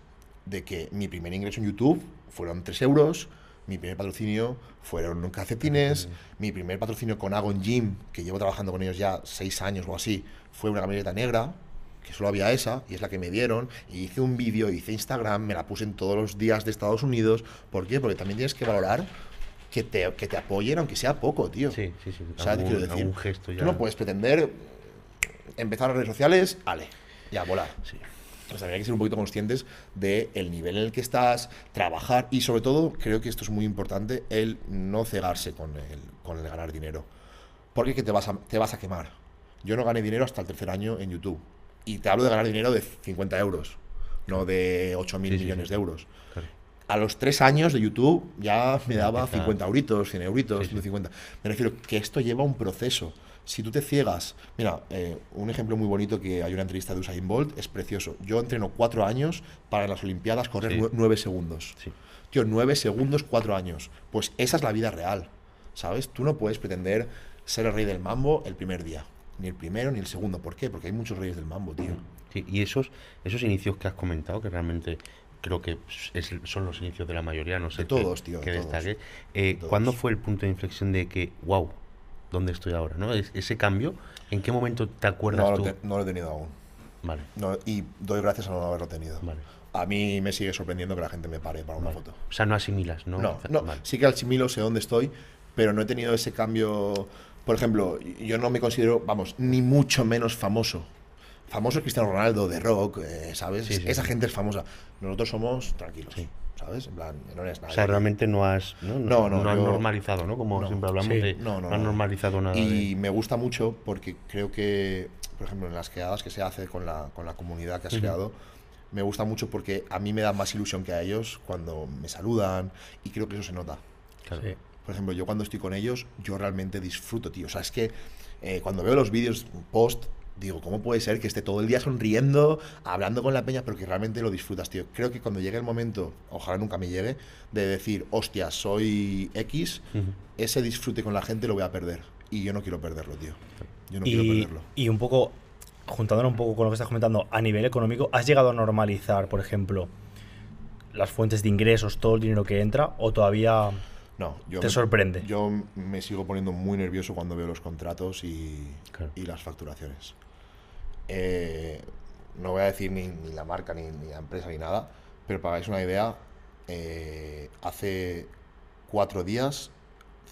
de que mi primer ingreso en YouTube fueron 3 euros, mi primer patrocinio fueron calcetines, mi primer patrocinio con Agon Gym, que llevo trabajando con ellos ya 6 años o así, fue una camiseta negra, que solo había esa, y es la que me dieron, y hice un vídeo, hice Instagram, me la puse en todos los días de Estados Unidos. ¿Por qué? Porque también tienes que valorar que te, que te apoyen, aunque sea poco, tío. Sí, sí, sí. O sea, te Algún- quiero decir, gesto ya. tú no puedes pretender empezar las redes sociales, ale, ya, volar. Pues también hay que ser un poquito conscientes del nivel en el que estás, trabajar y sobre todo, creo que esto es muy importante, el no cegarse con el, con el ganar dinero. Porque que te vas, a, te vas a quemar. Yo no gané dinero hasta el tercer año en YouTube. Y te hablo de ganar dinero de 50 euros, no de 8 mil Sí, sí, millones de euros. Claro. A los tres años de YouTube ya me daba empieza- 50 euritos, 100 euritos, Sí, sí. 150. Me refiero que esto lleva un proceso. Si tú te ciegas, mira, eh, un ejemplo muy bonito que hay una entrevista de Usain Bolt, es precioso. Yo entreno cuatro años para en las Olimpiadas correr nueve segundos. Tío, nueve segundos, cuatro años. Pues esa es la vida real, ¿sabes? Tú no puedes pretender ser el rey del mambo el primer día. Ni el primero ni el segundo. ¿Por qué? Porque hay muchos reyes del mambo, tío. Sí, y esos, esos inicios que has comentado, que realmente creo que es- son los inicios de la mayoría, no sé. De qué- todos, tío, de Que todos. Eh. ¿Cuándo fue el punto de inflexión de que, wow, ¿dónde estoy ahora? ¿no? Es- ese cambio, ¿en qué momento te acuerdas No lo, tú? te- no lo he tenido aún. Vale, No, y doy gracias a no haberlo tenido. vale. A mí me sigue sorprendiendo que la gente me pare para una vale. foto. O sea, no asimilas, ¿no? No, no, Vale. sí que al chimilo sé dónde estoy, pero no he tenido ese cambio. Por ejemplo, yo no me considero, vamos, ni mucho menos famoso. Famoso es Cristiano Ronaldo, de rock, eh, ¿sabes? Sí, sí, Esa sí. gente es famosa. Nosotros somos tranquilos, Sí. ¿sabes? En plan, no eres O nadie. sea, realmente no has, no, No, no, has yo- normalizado, ¿no? Como no. siempre hablamos Sí. de No, no, has no. normalizado nada. Y de- me gusta mucho porque creo que, por ejemplo, en las quedadas que se hace con la, con la comunidad que has Ujú. creado, me gusta mucho porque a mí me da más ilusión que a ellos cuando me saludan y creo que eso se nota. claro. Sí. Por ejemplo, yo cuando estoy con ellos, yo realmente disfruto, tío. O sea, es que eh, cuando veo los vídeos post, digo, ¿cómo puede ser que esté todo el día sonriendo, hablando con la peña, pero que realmente lo disfrutas, tío? Creo que cuando llegue el momento, ojalá nunca me llegue, de decir, hostia, soy X, ese disfrute con la gente lo voy a perder. Y yo no quiero perderlo, tío. Yo no quiero y, perderlo. y un poco, juntándolo un poco con lo que estás comentando, a nivel económico, ¿has llegado a normalizar, por ejemplo, las fuentes de ingresos, todo el dinero que entra, o todavía No, yo te me- sorprende? Yo me sigo poniendo muy nervioso cuando veo los contratos y, Claro. y las facturaciones. Eh, no voy a decir ni, ni la marca, ni, ni la empresa, ni nada, pero para que hagáis una idea, eh, hace cuatro días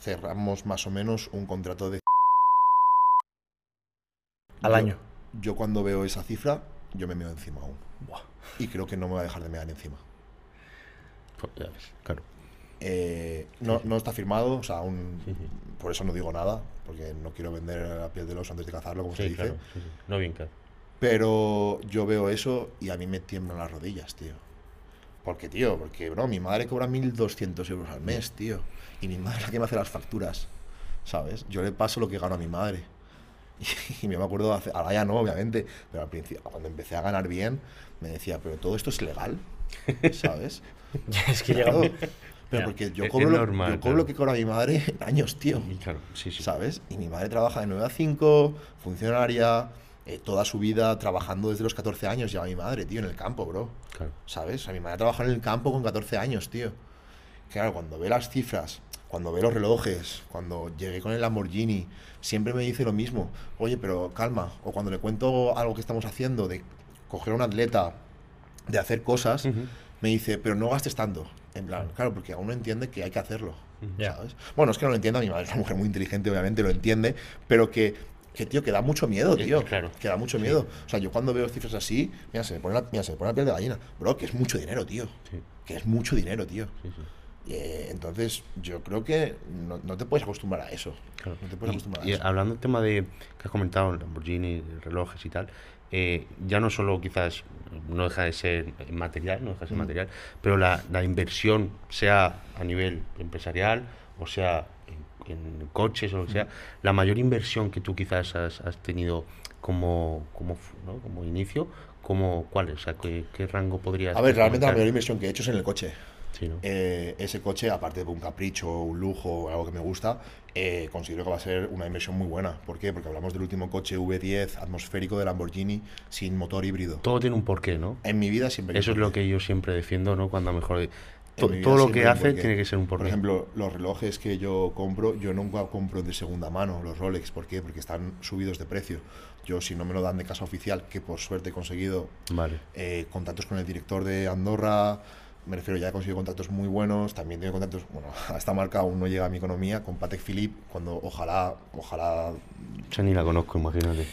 cerramos más o menos un contrato de... Al Yo- año. Yo cuando veo esa cifra, yo me meo encima aún. Buah. Y creo que no me va a dejar de mear encima. Pues ya ves, claro. Eh, no, no está firmado, o sea, aún, por eso no digo nada, porque no quiero vender la piel del oso antes de cazarlo, como se dice. claro. sí, sí. No bien, claro. Pero yo veo eso y a mí me tiemblan las rodillas, tío. Porque, tío, porque, bro, mi madre cobra 1.200 euros al mes, tío. Y mi madre es la que me hace las facturas, ¿sabes? Yo le paso lo que gano a mi madre. Y me acuerdo, hace- ahora ya no, obviamente, pero al principio, cuando empecé a ganar bien, me decía, pero todo esto es legal, ¿sabes? es que Claro. Pero Ya. porque yo cobro, normal, yo cobro claro. lo que cobra mi madre años, tío. Claro, sí, sí. ¿Sabes? Y mi madre trabaja de 9 a 5, funcionaria, eh, toda su vida trabajando desde los 14 años. Lleva mi madre, tío, en el campo, bro. Claro. ¿Sabes? O sea, mi madre trabaja en el campo con 14 años, tío. Claro, cuando ve las cifras, cuando ve los relojes, cuando llegué con el Lamborghini, siempre me dice lo mismo. Oye, pero calma. O cuando le cuento algo que estamos haciendo, de coger a un atleta, de hacer cosas, Ujú. me dice, pero no gastes tanto. En plan, claro, porque aún no entiende que hay que hacerlo. Ya. ¿sabes? Bueno, es que no lo entienda, mi madre es una mujer muy inteligente, obviamente, lo entiende, pero que, que tío, que da mucho miedo, tío. claro. Que da mucho miedo. O sea, yo cuando veo cifras así, mira, se me pone la, mira, se me pone la piel de gallina. Bro, que es mucho dinero, tío. Sí. Que es mucho dinero, tío. Sí. Eh, entonces, yo creo que no, no te puedes acostumbrar a eso. Claro. No te puedes Y- acostumbrar y, a eso. hablando del tema de que has comentado, Lamborghini, relojes y tal, eh, ya no solo quizás no deja de ser material, no deja de ser Mm. material, pero la, la inversión, sea a nivel empresarial o sea en, en coches o lo que Mm. sea, la mayor inversión que tú quizás has, has tenido como, como, ¿no? como inicio, como, ¿cuál es? O sea, ¿qué, qué rango podrías A ver, realmente la mayor inversión que he hecho es en el coche. Sí, ¿no? Eh, ese coche, aparte de un capricho, un lujo, algo que me gusta, eh, considero que va a ser una inversión muy buena. ¿Por qué? Porque hablamos del último coche V10 atmosférico de Lamborghini sin motor híbrido. Todo tiene un porqué, ¿no? En mi vida siempre... Eso es lo que yo siempre defiendo, ¿no? Cuando mejor... to- todo lo que hace tiene que ser un porqué. Por ejemplo, los relojes que yo compro, yo nunca compro de segunda mano, los Rolex. ¿Por qué? Porque están subidos de precio. Yo, si no me lo dan de casa oficial, que por suerte he conseguido Vale. eh, contactos con el director de Andorra, me refiero, ya he conseguido contactos muy buenos, también tengo contactos, bueno, a esta marca aún no llega a mi economía, con Patek Philippe, cuando ojalá, ojalá, Yo ni la conozco, imagínate.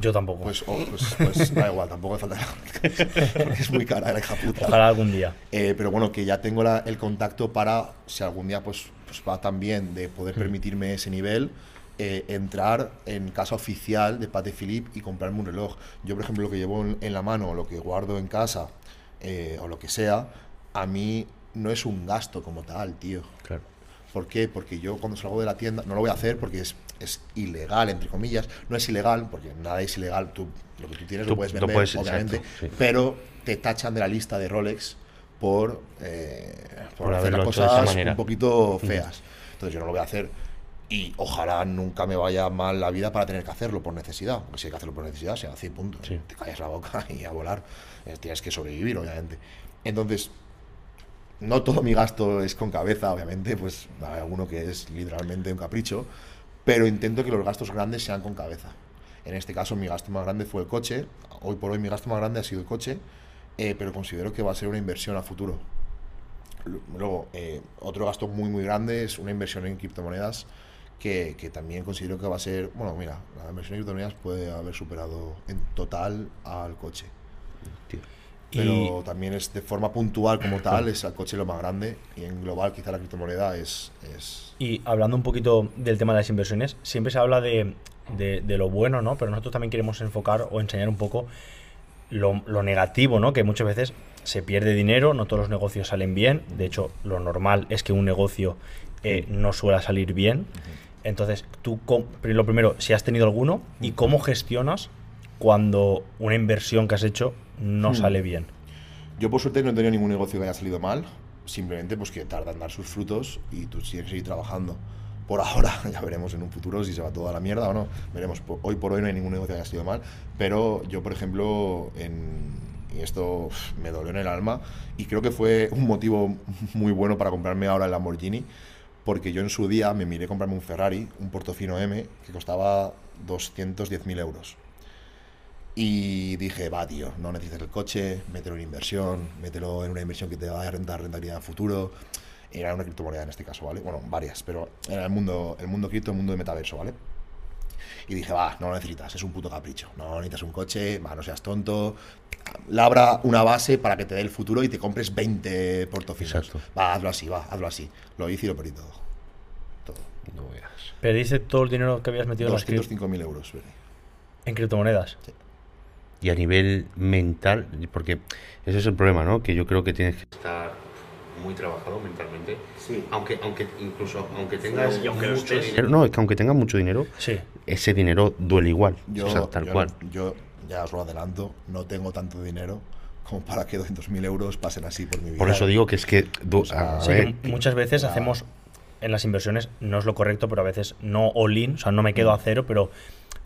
Yo tampoco. pues, oh, pues, pues da igual, tampoco hace falta, porque es muy cara la hija puta. Ojalá algún día. Eh, pero bueno, que ya tengo la- el contacto para, si algún día pues, pues va tan bien de poder permitirme ese nivel, eh, entrar en casa oficial de Patek Philippe y comprarme un reloj. Yo, por ejemplo, lo que llevo en, en la mano o lo que guardo en casa eh, o lo que sea, a mí no es un gasto como tal, tío. Claro. ¿Por qué? Porque yo cuando salgo de la tienda, no lo voy a hacer porque es, es ilegal, entre comillas. No es ilegal, porque nada es ilegal. Tú, lo que tú tienes Tú- lo puedes vender, puedes- obviamente. exacto, sí. Pero te tachan de la lista de Rolex por, eh, por, Por hacer las cosas un poquito feas. Entonces yo no lo voy a hacer. Y ojalá nunca me vaya mal la vida para tener que hacerlo por necesidad. Porque si hay que hacerlo por necesidad, se hace y punto. Sí. Te callas la boca y a volar. Eh, Tienes que sobrevivir, obviamente. Entonces, no todo mi gasto es con cabeza, obviamente, pues hay alguno que es literalmente un capricho, pero intento que los gastos grandes sean con cabeza. En este caso, mi gasto más grande fue el coche. Hoy por hoy, mi gasto más grande ha sido el coche, eh, pero considero que va a ser una inversión a futuro. Lu- Luego, eh, otro gasto muy, muy grande es una inversión en criptomonedas que, que también considero que va a ser. Bueno, mira, la inversión en criptomonedas puede haber superado en total al coche Tío. Pero también es de forma puntual como tal, es el coche lo más grande y en global quizá la criptomoneda es... es Y hablando un poquito del tema de las inversiones, siempre se habla de, de- de lo bueno, ¿no? Pero nosotros también queremos enfocar o enseñar un poco lo, lo negativo, ¿no? Que muchas veces se pierde dinero, no todos los negocios salen bien. De hecho, lo normal es que un negocio eh, no suele salir bien. Entonces, tú, lo primero, si has tenido alguno y cómo gestionas cuando una inversión que has hecho no Hmm. sale bien. Yo por suerte no he tenido ningún negocio que haya salido mal, simplemente pues que tarda en dar sus frutos y tú tienes que seguir trabajando. Por ahora, ya veremos en un futuro si se va todo a la mierda o no. Veremos. Hoy por hoy no hay ningún negocio que haya salido mal, pero yo, por ejemplo, en, y esto me dolió en el alma, y creo que fue un motivo muy bueno para comprarme ahora el Lamborghini, porque yo en su día me miré comprarme un Ferrari, un Portofino M, que costaba 210.000 euros. Y dije, va, tío, no necesitas el coche, mételo en inversión, mételo en una inversión que te va a dar rentabilidad a futuro. Era una criptomoneda en este caso, ¿vale? Bueno, varias, pero era el mundo, el mundo cripto, el mundo de metaverso, ¿vale? Y dije, va, no lo necesitas, es un puto capricho. No necesitas un coche, va, no seas tonto. Labra una base para que te dé el futuro y te compres 20 portofinos. Exacto. Va, hazlo así, va, hazlo así. Lo hice y lo perdí todo. Todo. No veas. Perdiste todo el dinero que habías metido en, las cri- 205.000 euros, perdí. en criptomonedas. Y a nivel mental, porque ese es el problema, ¿no? Que yo creo que tienes que estar muy trabajado mentalmente. Sí. Aunque, aunque incluso aunque tengas y aunque mucho dinero, no, es que aunque tengas mucho dinero, Sí. ese dinero duele igual. Yo, o sea, tal yo- cual. yo ya os lo adelanto, no tengo tanto dinero como para que 200.000 euros pasen así por mi vida. Por eso digo que es que. du- sea, a Sí, ver, que muchas veces ya. hacemos en las inversiones, no es lo correcto, pero a veces no all-in, o sea, no me quedo a cero, pero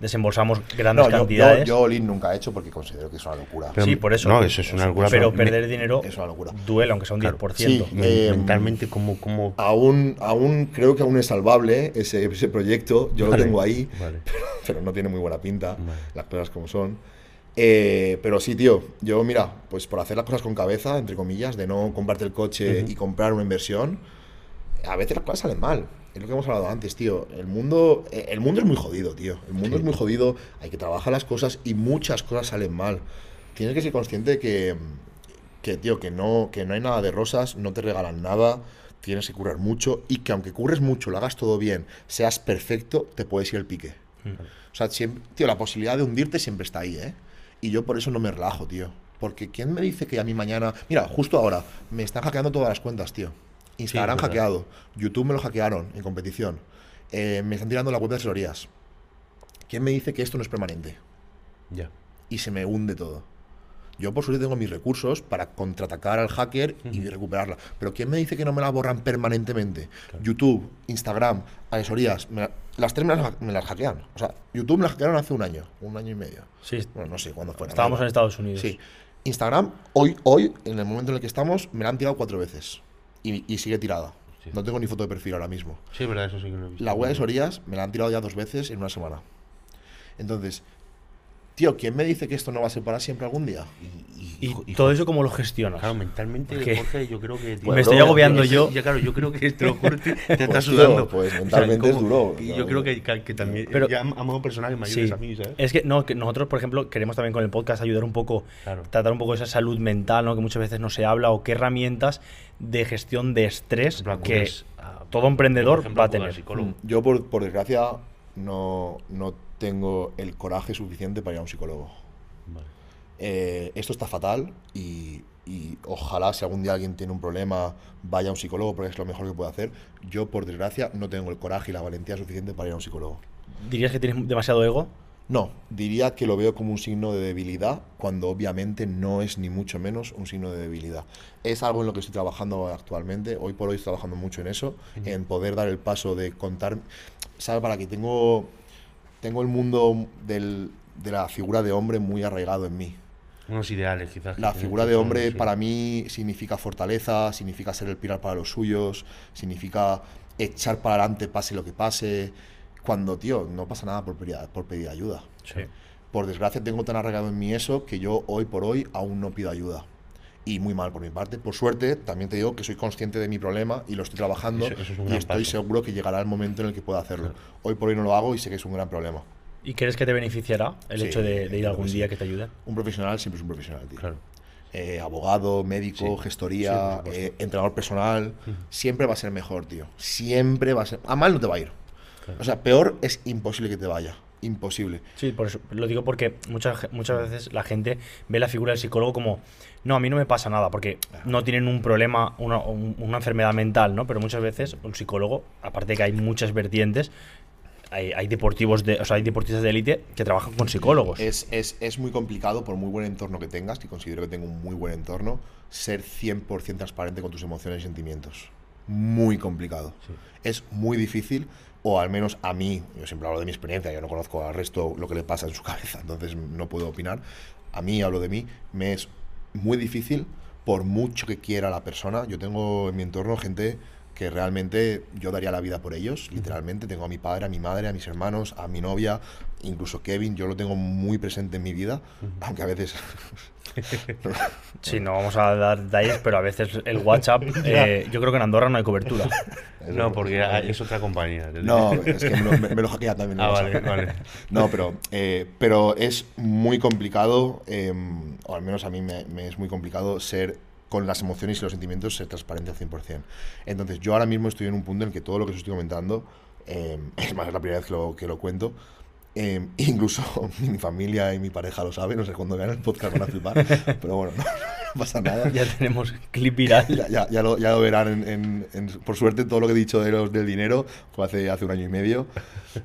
desembolsamos grandes no, yo, yo, cantidades. yo all-in nunca he hecho porque considero que es una locura. pero- sí, por eso. No, eso es una locura. pero perder dinero es una locura. duele, aunque sea un Claro. 10%. Sí. eh, mentalmente, como. como Aún, aún creo que aún es salvable ese, ese proyecto. Yo Vale, lo tengo ahí, vale. pero no tiene muy buena pinta. Vale. Las cosas como son. Eh, pero sí, tío, yo mira, pues por hacer las cosas con cabeza, entre comillas, de no comprarte el coche y comprar una inversión, a veces las cosas salen mal. Es lo que hemos hablado antes, tío. El mundo, eh, el mundo es muy jodido, tío. El mundo Sí. es muy jodido, hay que trabajar las cosas y muchas cosas salen mal. Tienes que ser consciente que, que tío, que no, que no hay nada de rosas, no te regalan nada, tienes que currar mucho y que aunque curres mucho, lo hagas todo bien, seas perfecto, te puedes ir al pique. O sea, siempre, tío, la posibilidad de hundirte siempre está ahí, ¿eh? Y yo por eso no me relajo, tío. Porque ¿quién me dice que a mí mañana... Mira, justo ahora, me están hackeando todas las cuentas, tío. Instagram hackeado, YouTube me lo hackearon en competición, eh, me están tirando la web de asesorías. ¿Quién me dice que esto no es permanente? Ya. y se me hunde todo. Yo por suerte tengo mis recursos para contraatacar al hacker y recuperarla. Pero ¿quién me dice que no me la borran permanentemente? YouTube, Instagram, asesorías, me la- las tres me las, me las hackean. O sea, YouTube me la hackearon hace un año, un año y medio. Sí, Bueno, no sé cuándo fue. estábamos en Estados Unidos. Sí. Instagram, hoy, hoy, en el momento en el que estamos, me la han tirado cuatro veces. Y, y sigue tirada. Sí. No tengo ni foto de perfil ahora mismo. Sí, es verdad, eso sí que lo he visto. La web de Sorías me la han tirado ya dos veces en una semana. Entonces, tío, ¿quién me dice que esto no va a ser para siempre algún día? Y hijo- todo eso, ¿cómo lo gestionas? Claro, mentalmente, Jorge, yo creo que. tío, me estoy agobiando es- yo. Ya, claro, yo creo que te lo juro, te, te está Pues, tío, sudando. pues, O sea, mentalmente es duro, Y yo creo que, que- que también. Pero- ya a modo personal que me ayudes a mí, ¿sabes? Es que no, que nosotros, por ejemplo, queremos también con el podcast ayudar un poco, Claro. tratar un poco esa salud mental, ¿no? Que muchas veces no se habla, o qué herramientas de gestión de estrés que a- todo emprendedor ejemplo, va a tener. psicólogo. Mm, Yo, por, por desgracia, no, no tengo el coraje suficiente para ir a un psicólogo. Vale. Eh, esto está fatal y, y ojalá si algún día alguien tiene un problema vaya a un psicólogo porque es lo mejor que puede hacer. Yo, por desgracia, no tengo el coraje y la valentía suficiente para ir a un psicólogo. ¿Dirías que tienes demasiado ego? No, diría que lo veo como un signo de debilidad, cuando obviamente no es ni mucho menos un signo de debilidad. Es algo en lo que estoy trabajando actualmente, hoy por hoy estoy trabajando mucho en eso, en poder dar el paso de contar, ¿sabes? Para que tengo, tengo el mundo del- de la figura de hombre muy arraigado en mí. Unos ideales, quizás. La figura de hombre sí. para mí significa fortaleza, significa ser el pilar para los suyos, significa echar para adelante pase lo que pase, cuando, tío, no pasa nada por pedir, por pedir ayuda. Sí. Por desgracia tengo tan arraigado en mí eso que yo hoy por hoy aún no pido ayuda. Y muy mal por mi parte. Por suerte, también te digo que soy consciente de mi problema y lo estoy trabajando Eso- eso es y estoy paso. seguro que llegará el momento en el que pueda hacerlo. Hoy por hoy no lo hago y sé que es un gran problema. ¿Y crees que te beneficiará el Sí, hecho de, de ir algún que sí. día que te ayude? Un profesional siempre es un profesional, tío. Claro. Eh, abogado, médico, Sí. gestoría, Sí, eh, entrenador personal, siempre va a ser mejor, tío. Siempre va a ser. A mal no te va a ir. Claro. O sea, peor es imposible que te vaya. Imposible. Sí, por eso lo digo porque muchas, muchas veces la gente ve la figura del psicólogo como, no, a mí no me pasa nada, porque no tienen un problema, una, un- una enfermedad mental, ¿no? Pero muchas veces un psicólogo, aparte de que hay muchas vertientes, hay, hay deportivos de, o sea, hay deportistas de élite que trabajan con psicólogos. Es, es, es muy complicado, por muy buen entorno que tengas, que considero que tengo un muy buen entorno, ser 100% transparente con tus emociones y sentimientos. Muy complicado. Es muy difícil, o al menos a mí, yo siempre hablo de mi experiencia, yo no conozco al resto lo que le pasa en su cabeza, entonces no puedo opinar. A mí hablo de mí, me es muy difícil, por mucho que quiera la persona. Yo tengo en mi entorno gente que realmente yo daría la vida por ellos, literalmente. Tengo a mi padre, a mi madre, a mis hermanos, a mi novia, incluso Kevin, yo lo tengo muy presente en mi vida, aunque a veces... Sí, no vamos a dar detalles, pero a veces el WhatsApp, eh, yo creo que en Andorra no hay cobertura. No, porque es otra compañía. No, es que me, lo- me- me lo hackea también. el Ah, WhatsApp. vale, vale. No, pero, eh, pero es muy complicado, eh, o al menos a mí me, me es muy complicado ser con las emociones y los sentimientos ser transparente al 100%. Entonces yo ahora mismo estoy en un punto en el que todo lo que os estoy comentando, eh, es más, es la primera vez que lo, que lo cuento, eh, incluso mi familia y mi pareja lo saben, no sé cuándo vean el podcast van a flipar, pero bueno, no, pasa nada. Ya tenemos clip viral. Ya, ya, ya lo, ya lo verán, en, en- en- por suerte, todo lo que he dicho de los, del dinero fue hace, hace un año y medio.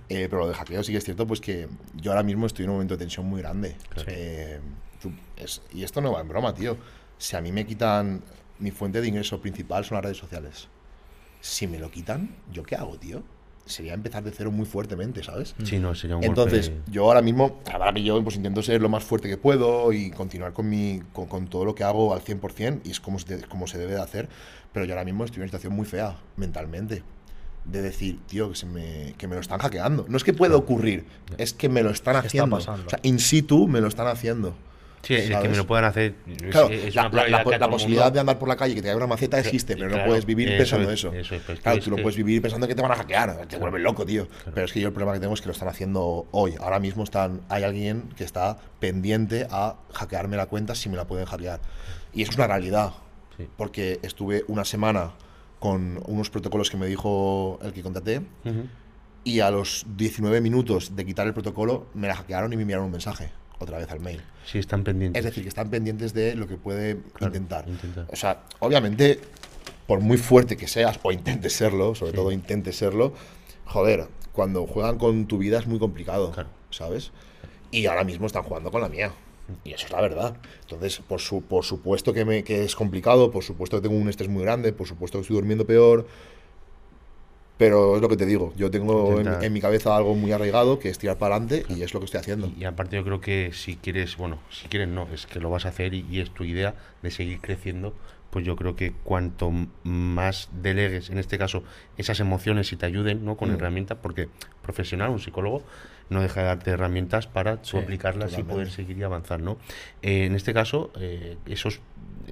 Eh, pero lo de hackeo sí que es cierto, pues que yo ahora mismo estoy en un momento de tensión muy grande. Eh, tú- es- y esto no va en broma, tío. Si a mí me quitan mi fuente de ingreso principal son las redes sociales. Si me lo quitan, ¿yo qué hago, tío? Sería empezar de cero muy fuertemente, ¿sabes? Sí, no, sería un Entonces, golpe- yo ahora mismo, verdad que yo pues, intento ser lo más fuerte que puedo y continuar con, mi, con, con todo lo que hago al 100% y es como se, como se debe de hacer, pero yo ahora mismo estoy en una situación muy fea mentalmente. De decir, tío, que, se me, que me lo están hackeando. No es que pueda ocurrir, es que me lo están haciendo. O sea, in situ me lo están haciendo. Sí, el que ¿sabes? me lo puedan hacer. Claro, es la, una la- la- la posibilidad de andar por la calle y que te caiga una maceta existe, pero no puedes vivir pensando es, eso. es, claro, tú no que- puedes vivir pensando que te van a hackear, te vuelves loco, tío. Pero es que yo el problema que tengo es que lo están haciendo hoy. Ahora mismo están, hay alguien que está pendiente a hackearme la cuenta si me la pueden hackear. Y eso es una realidad, Sí. porque estuve una semana con unos protocolos que me dijo el que contraté y a los 19 minutos de quitar el protocolo me la hackearon y me enviaron un mensaje otra vez al mail. Sí, están pendientes. Es decir, que están pendientes de lo que puede Claro, intentar. intentar. O sea, obviamente, por muy fuerte que seas, o intentes serlo, sobre todo intentes serlo, joder, cuando juegan con tu vida es muy complicado, Claro. ¿sabes? Y ahora mismo están jugando con la mía. Y eso es la verdad. Entonces, por, su, por supuesto que, me, que es complicado, por supuesto que tengo un estrés muy grande, por supuesto que estoy durmiendo peor. Pero es lo que te digo, yo tengo en, en mi cabeza algo muy arraigado que es tirar para adelante y es lo que estoy haciendo. Y aparte yo creo que si quieres, bueno, si quieres no, es que lo vas a hacer y, y es tu idea de seguir creciendo, pues yo creo que cuanto más delegues, en este caso, esas emociones y te ayuden, ¿no? Con Mm. herramientas, porque profesional, un psicólogo, no deja de darte herramientas para Sí, aplicarlas y totalmente. poder seguir y avanzar, ¿no? Eh, en este caso, eh, esos,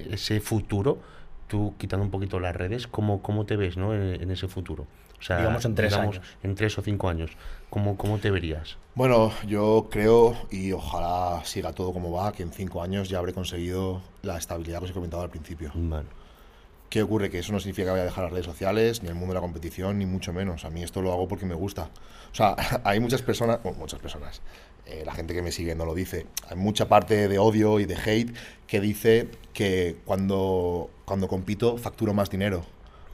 ese futuro, tú quitando un poquito las redes, ¿cómo, cómo te ves, ¿no? En, en ese futuro. O sea, Digamos en tres años. En tres o cinco años. ¿Cómo, cómo te verías? Bueno, yo creo, y ojalá siga todo como va, que en cinco años ya habré conseguido la estabilidad que os he comentado al principio. Vale. ¿Qué ocurre? Que eso no significa que vaya a dejar las redes sociales, ni el mundo de la competición, ni mucho menos. A mí esto lo hago porque me gusta. O sea, hay muchas personas, bueno, muchas personas, eh, la gente que me sigue no lo dice. Hay mucha parte de odio y de hate que dice que cuando, cuando compito facturo más dinero.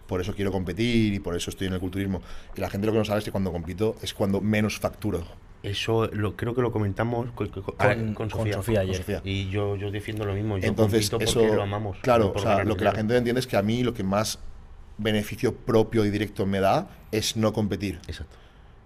Por eso quiero competir y por eso estoy en el culturismo. Y la gente lo que no sabe es que cuando compito es cuando menos facturo. Eso lo, creo que lo comentamos con, con- Sofía. Ayer. Sofía. Y yo, yo defiendo lo mismo. Yo Entonces, compito eso, porque lo amamos. claro, o sea, lo que la gente entiende es que a mí lo que más beneficio propio y directo me da es no competir. Exacto.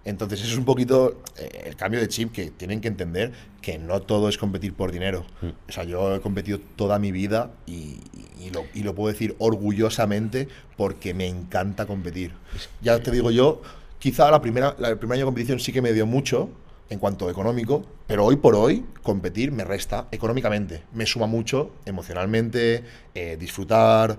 Entonces, eso es un poquito eh, el cambio de chip que tienen que entender que no todo es competir por dinero. Mm. O sea, yo he competido toda mi vida y, y lo, y lo puedo decir orgullosamente porque me encanta competir. Ya te digo yo, quizá la primera, la, el primer año de competición sí que me dio mucho en cuanto a económico, pero hoy por hoy competir me resta económicamente. Me suma mucho emocionalmente, eh, disfrutar,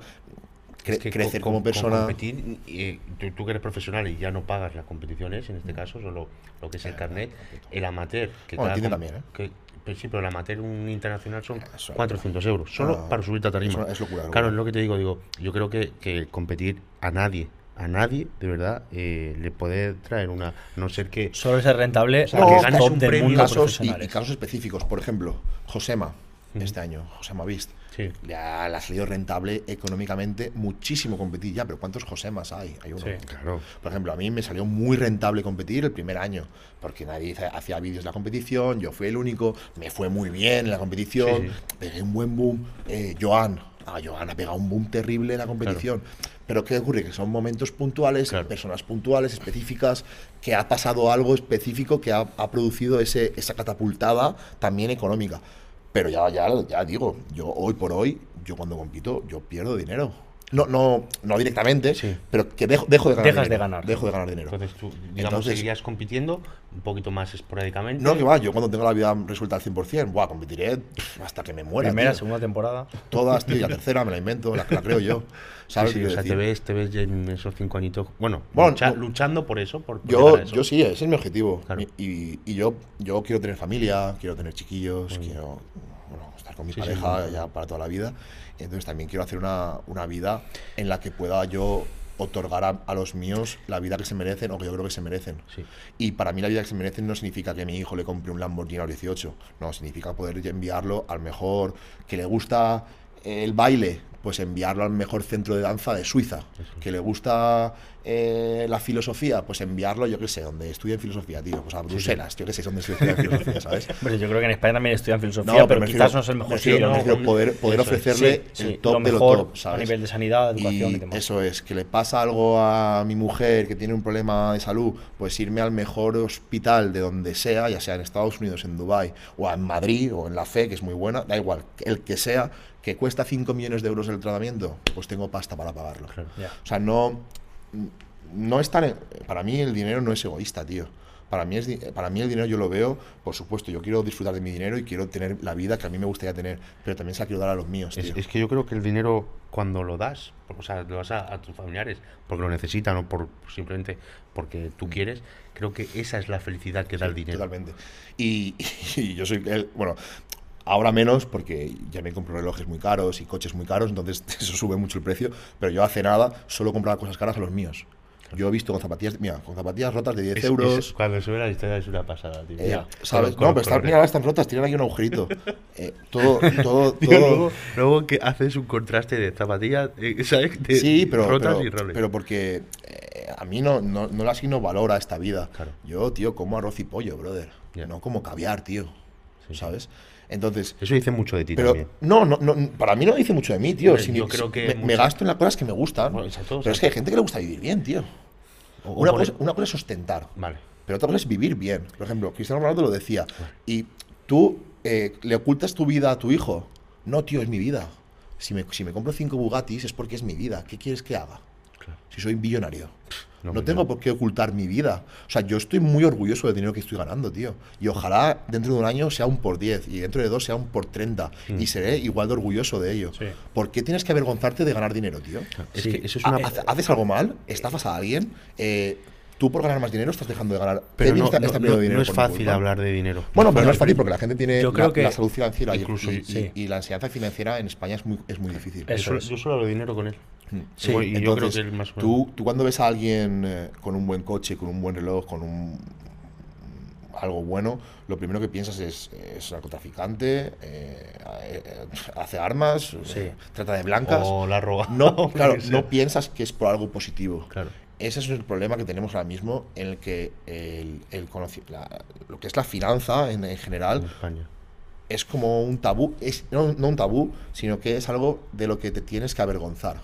cre- Es que crecer como persona. Con competir, eh, tú, tú que eres profesional y ya no pagas las competiciones, en este caso, solo lo que es el carnet, el amateur. Que Bueno, cada también, ¿eh? que- pues sí, pero el amateur, un internacional, son Eso. 400 euros, solo Ah, para subirte a tarima. eso es locura, locura. Claro, es lo que te digo, digo, yo creo que, que competir a nadie, a nadie, de verdad, eh, le puede traer una, no ser que... Solo ser rentable sea, a que ganes un premio, casos y, y casos específicos. Por ejemplo, Josema, este año, Josema Vist. Sí. Le ha, salido rentable económicamente muchísimo competir ya, pero ¿cuántos Josemas hay? Hay uno. Sí. Claro. Por ejemplo, a mí me salió muy rentable competir el primer año, porque nadie hacía vídeos de la competición, yo fui el único, me fue muy bien en la competición, Sí, pegué un buen boom. Eh, Joan, ah, Joan ha pegado un boom terrible en la competición. Pero ¿qué ocurre? Que son momentos puntuales, Claro. personas puntuales, específicas, que ha pasado algo específico que ha, ha producido ese, esa catapultada también económica. Pero ya, ya, ya digo, yo hoy por hoy, yo cuando compito, yo pierdo dinero. No, no, no directamente, Sí. pero que dejo, dejo de ganar Dejas de dinero. ganar. Dejo de ganar dinero. Entonces tú, digamos, Entonces- seguirías compitiendo un poquito más esporádicamente. No, que va, yo cuando tenga la vida resuelta al 100%, buah, competiré hasta que me muera. Primera, tío. segunda temporada. Todas, tío, y la tercera me la invento, la, la creo yo. Sí, ¿Sabes? sí, qué o sea, te ves, te ves ya en esos cinco añitos. Bueno, Bueno, lucha- no- luchando por eso. Por, por Yo, eso. yo sí, ese es mi objetivo. Claro. Y, y- y yo, yo quiero tener familia, quiero tener chiquillos, quiero bueno, estar con mi Sí, sí, pareja sí. ya para toda la vida. Entonces también quiero hacer una, una vida en la que pueda yo otorgar a, a los míos la vida que se merecen o que yo creo que se merecen. Sí. Y para mí la vida que se merecen no significa que mi hijo le compre un Lamborghini a los 18, no, significa poder enviarlo al mejor que le gusta, el baile, pues enviarlo al mejor centro de danza de Suiza. Que le gusta eh, la filosofía, pues enviarlo, yo qué sé, donde estudien filosofía, tío. Pues a Bruselas, yo qué sé, donde estudian filosofía, ¿sabes? Hombre, yo creo que en España también estudian filosofía, No, pero, quizás no es el mejor sitio, ¿no? poder, poder ofrecerle sí, el sí, top de lo top, ¿sabes? a nivel de sanidad, educación y, Y demás. eso es, que le pasa algo a mi mujer que tiene un problema de salud, pues irme al mejor hospital de donde sea, ya sea en Estados Unidos, en Dubai o en Madrid o en la FE, que es muy buena, da igual, el que sea, que cuesta 5 millones de euros el tratamiento, pues tengo pasta para pagarlo. O sea, no, no es tan... Para mí el dinero no es egoísta, tío. Para mí, es, para mí el dinero yo lo veo, por supuesto, yo quiero disfrutar de mi dinero y quiero tener la vida que a mí me gustaría tener, pero también se la quiero dar a los míos, Es, tío. es que yo creo que el dinero, cuando lo das, o sea, lo das a, a tus familiares porque lo necesitan o por simplemente porque tú quieres, creo que esa es la felicidad que da el dinero. Totalmente. Y, y yo soy, el- bueno, ahora menos porque ya me compro relojes muy caros y coches muy caros, entonces eso sube mucho el precio, pero yo hace nada solo compraba cosas caras a los míos. Yo he visto con zapatillas, mira, con zapatillas rotas de 10 Es- euros. es- cuando sube la historia es una pasada, tío. eh. ¿Sabes? Con- no, con pero están, mira, están rotas, tienen aquí un agujerito. Eh, todo, todo, Tío, todo. luego, luego que haces un contraste de zapatillas, eh, ¿sabes? De Sí, pero, rotas pero, y roles. pero porque eh, a mí no, no, no le asigno valor a esta vida. Claro. Yo, tío, como arroz y pollo, brother. Ya. No como caviar, tío. ¿Sabes? Entonces, Eso dice mucho de ti pero también. no, no, no, para mí no dice mucho de mí, tío. Hombre, Si yo me- creo que me, gasto en las cosas que me gustan. Bueno, exacto, pero es que hay gente que le gusta vivir bien, tío. O- Una cosa, una cosa es ostentar. Vale. Pero otra cosa es vivir bien. Por ejemplo, Cristiano Ronaldo lo decía. Y tú eh, le ocultas tu vida a tu hijo. No, tío, es mi vida. Si me, si me compro cinco Bugattis es porque es mi vida. ¿Qué quieres que haga? Claro. Si soy billonario. No, No, tengo por qué ocultar mi vida. O sea, yo estoy muy orgulloso del dinero que estoy ganando, tío. Y ojalá dentro de un año sea un por 10 y dentro de dos sea un por 30. Mm. Y seré igual de orgulloso de ello. Sí. ¿Por qué tienes que avergonzarte de ganar dinero, tío? Es Sí. que eso es Ah, una... eh, Hace- ¿Haces algo mal? ¿Estafas a alguien? Eh, ¿Tú por ganar más dinero estás dejando de ganar? pero no, está- no- está no- dinero es fácil culpa. hablar de dinero. Bueno, pero no es fácil porque la gente tiene Yo la, creo que- la salud financiera y- Incluso- y, y- sí. y la ansiedad financiera en España es muy, es muy difícil. Eso Yo, es. yo solo hablo de dinero con él. Mm. Sí, y yo creo que él más o menos- tú, tú cuando ves a alguien eh, con un buen coche, con un buen reloj, con un algo bueno, lo primero que piensas es, es narcotraficante, eh, eh, hace armas, Sí. trata de blancas. O la roba. No, claro, no piensas que es por algo positivo. Claro. Ese es el problema que tenemos ahora mismo en el que el, el la- lo que es la finanza en, en En general España. es como un tabú, es, no, no un tabú, sino que es algo de lo que te tienes que avergonzar.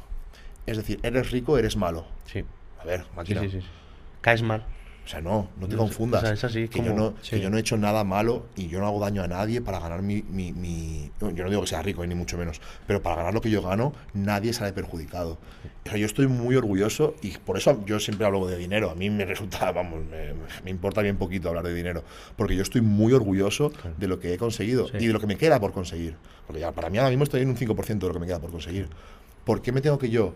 Es decir, eres rico, eres malo. Sí. A ver, Sí, máquina. sí, sí. Caes mal. O sea, no, no te confundas. o sea, es así, que, como- yo no, sí. que yo no he hecho nada malo y yo no hago daño a nadie para ganar mi, mi- mi- Yo no digo que sea rico, eh, ni mucho menos. Pero para ganar lo que yo gano, nadie sale perjudicado. O sea, yo estoy muy orgulloso y por eso yo siempre hablo de dinero. A mí me resulta, vamos, me, me importa bien poquito hablar de dinero. Porque yo estoy muy orgulloso de lo que he conseguido Sí. y de lo que me queda por conseguir. Porque ya para mí ahora mismo estoy en un 5% de lo que me queda por conseguir. ¿Por qué me tengo que yo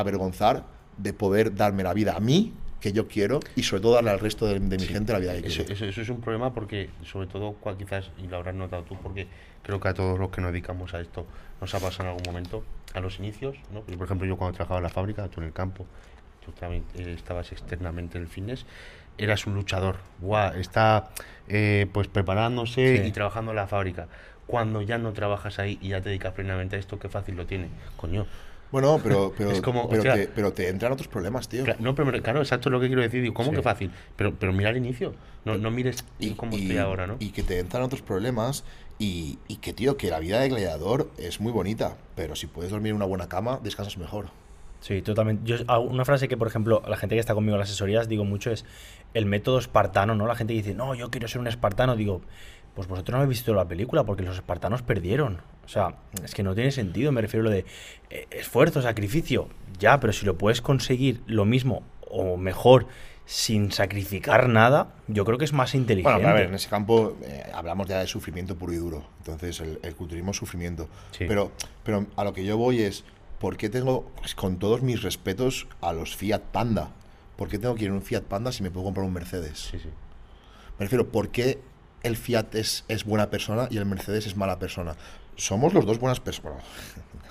avergonzar de poder darme la vida a mí que yo quiero y sobre todo darle al resto de, de mi gente la vida que Eso, quiero? eso- eso es un problema porque, sobre todo, quizás, y lo habrás notado tú, porque creo que a todos los que nos dedicamos a esto nos ha pasado en algún momento, a los inicios, ¿no? Pues, por ejemplo, yo cuando trabajaba en la fábrica, tú en el campo, tú también eh, estabas externamente en el fitness, eras un luchador, Guau, está eh, pues preparándose Sí. y trabajando en la fábrica. Cuando ya no trabajas ahí y ya te dedicas plenamente a esto, qué fácil lo tiene. Coño, Bueno, pero, pero, Es como, pero, te, pero te entran otros problemas, tío. No, pero claro, exacto es lo que quiero decir. Digo, ¿cómo Sí. que fácil? Pero, pero mira al inicio. No, no mires cómo estoy ahora, ¿no? y que te entran otros problemas y, y que, tío, que la vida de gladiador es muy bonita, pero si puedes dormir en una buena cama, descansas mejor. Sí, totalmente. Yo, hago una frase que, por ejemplo, la gente que está conmigo en las asesorías digo mucho es el método espartano, ¿no? La gente que dice, no, yo quiero ser un espartano. Digo, pues vosotros no habéis visto la película porque los espartanos perdieron. O sea, es que no tiene sentido. Me refiero a lo de eh, esfuerzo, sacrificio. Ya, pero si lo puedes conseguir lo mismo o mejor sin sacrificar nada, yo creo que es más inteligente. Bueno, pero a ver, en ese campo eh, hablamos ya de sufrimiento puro y duro. Entonces, el, el culturismo es sufrimiento. Sí. Pero, pero a lo que yo voy es, ¿por qué tengo, pues, con todos mis respetos a los Fiat Panda, ¿por qué tengo que ir en un Fiat Panda si me puedo comprar un Mercedes? Sí, sí. Me refiero, ¿por qué el Fiat es, es buena persona y el Mercedes es mala persona? Somos los dos buenas personas.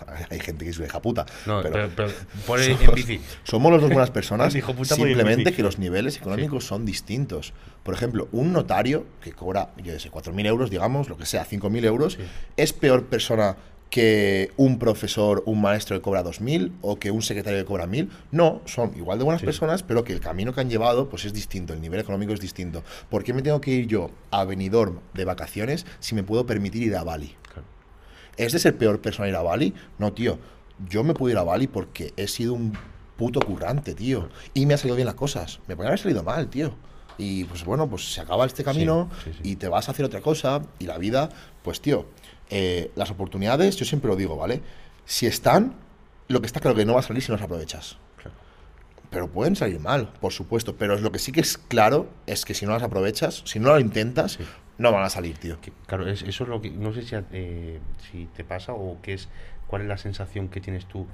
Bueno, hay gente que es hija puta. No, pero, pero, pero pone en somos, bici. somos los dos buenas personas. Simplemente que los niveles económicos son distintos. Por ejemplo, un notario que cobra, yo sé, 4.000 euros, digamos, lo que sea, 5.000 euros, Sí. es peor persona que un profesor, un maestro que cobra 2.000 o que un secretario que cobra 1.000. No, son igual de buenas Sí. personas, pero que el camino que han llevado pues es distinto, el nivel económico es distinto. ¿Por qué me tengo que ir yo a Benidorm de vacaciones si me puedo permitir ir a Bali? Claro. ¿Es de ser peor persona ir a Bali? No, tío. Yo me puedo ir a Bali porque he sido un puto currante, tío. Y me han salido bien las cosas. Me pueden haber salido mal, tío. Y pues bueno, pues se acaba este camino sí, sí. y te vas a hacer otra cosa. Y la vida, pues tío, eh, las oportunidades, yo siempre lo digo, ¿vale? Si están, lo que está claro que no va a salir si no las aprovechas. Claro. Pero pueden salir mal, por supuesto. Pero lo que sí que es claro es que si no las aprovechas, si no lo intentas, Sí. no van a salir, tío. Que, claro, es- eso es lo que. No sé si, eh, si te pasa o qué es. ¿Cuál es la sensación que tienes tú?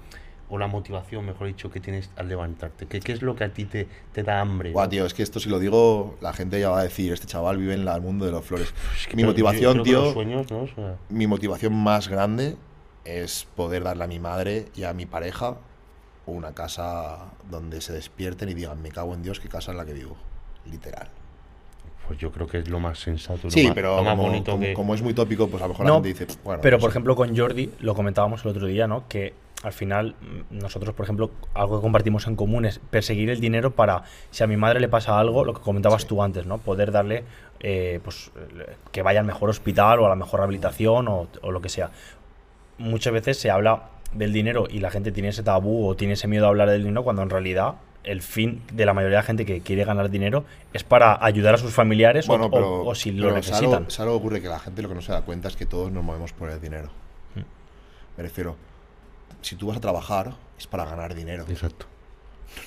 O la motivación, mejor dicho, que tienes al levantarte. ¿Qué, qué es lo que a ti te, te da hambre? Buah, no? tío, es que esto si lo digo, la gente ya va a decir, este chaval vive en la- el mundo de las flores. Es que Mi yo- yo motivación, los tío, sueños, ¿no? O sea, mi motivación más grande es poder darle a mi madre y a mi pareja una casa donde se despierten y digan, me cago en Dios, qué casa en la que vivo. Literal. pues yo creo que es lo más sensato. lo Sí, más- pero lo más como, bonito como- que. como es muy tópico, pues a lo mejor No, la gente dice, bueno. Pero, no por sé. ejemplo, con Jordi, lo comentábamos el otro día, ¿no? Que al final, nosotros, por ejemplo, algo que compartimos en común es perseguir el dinero para, si a mi madre le pasa algo, lo que comentabas Sí. tú antes, ¿no? Poder darle, eh, pues, que vaya al mejor hospital o a la mejor rehabilitación o, o lo que sea. Muchas veces se habla del dinero y la gente tiene ese tabú o tiene ese miedo a hablar del dinero cuando en realidad el fin de la mayoría de la gente que quiere ganar dinero es para ayudar a sus familiares o- Bueno, o, pero, o si lo pero ¿sabes necesitan. algo- ¿sabes algo que ocurre? Que la gente lo que no se da cuenta es que todos nos movemos por el dinero. Mm. Me refiero, si tú vas a trabajar, es para ganar dinero, Exacto.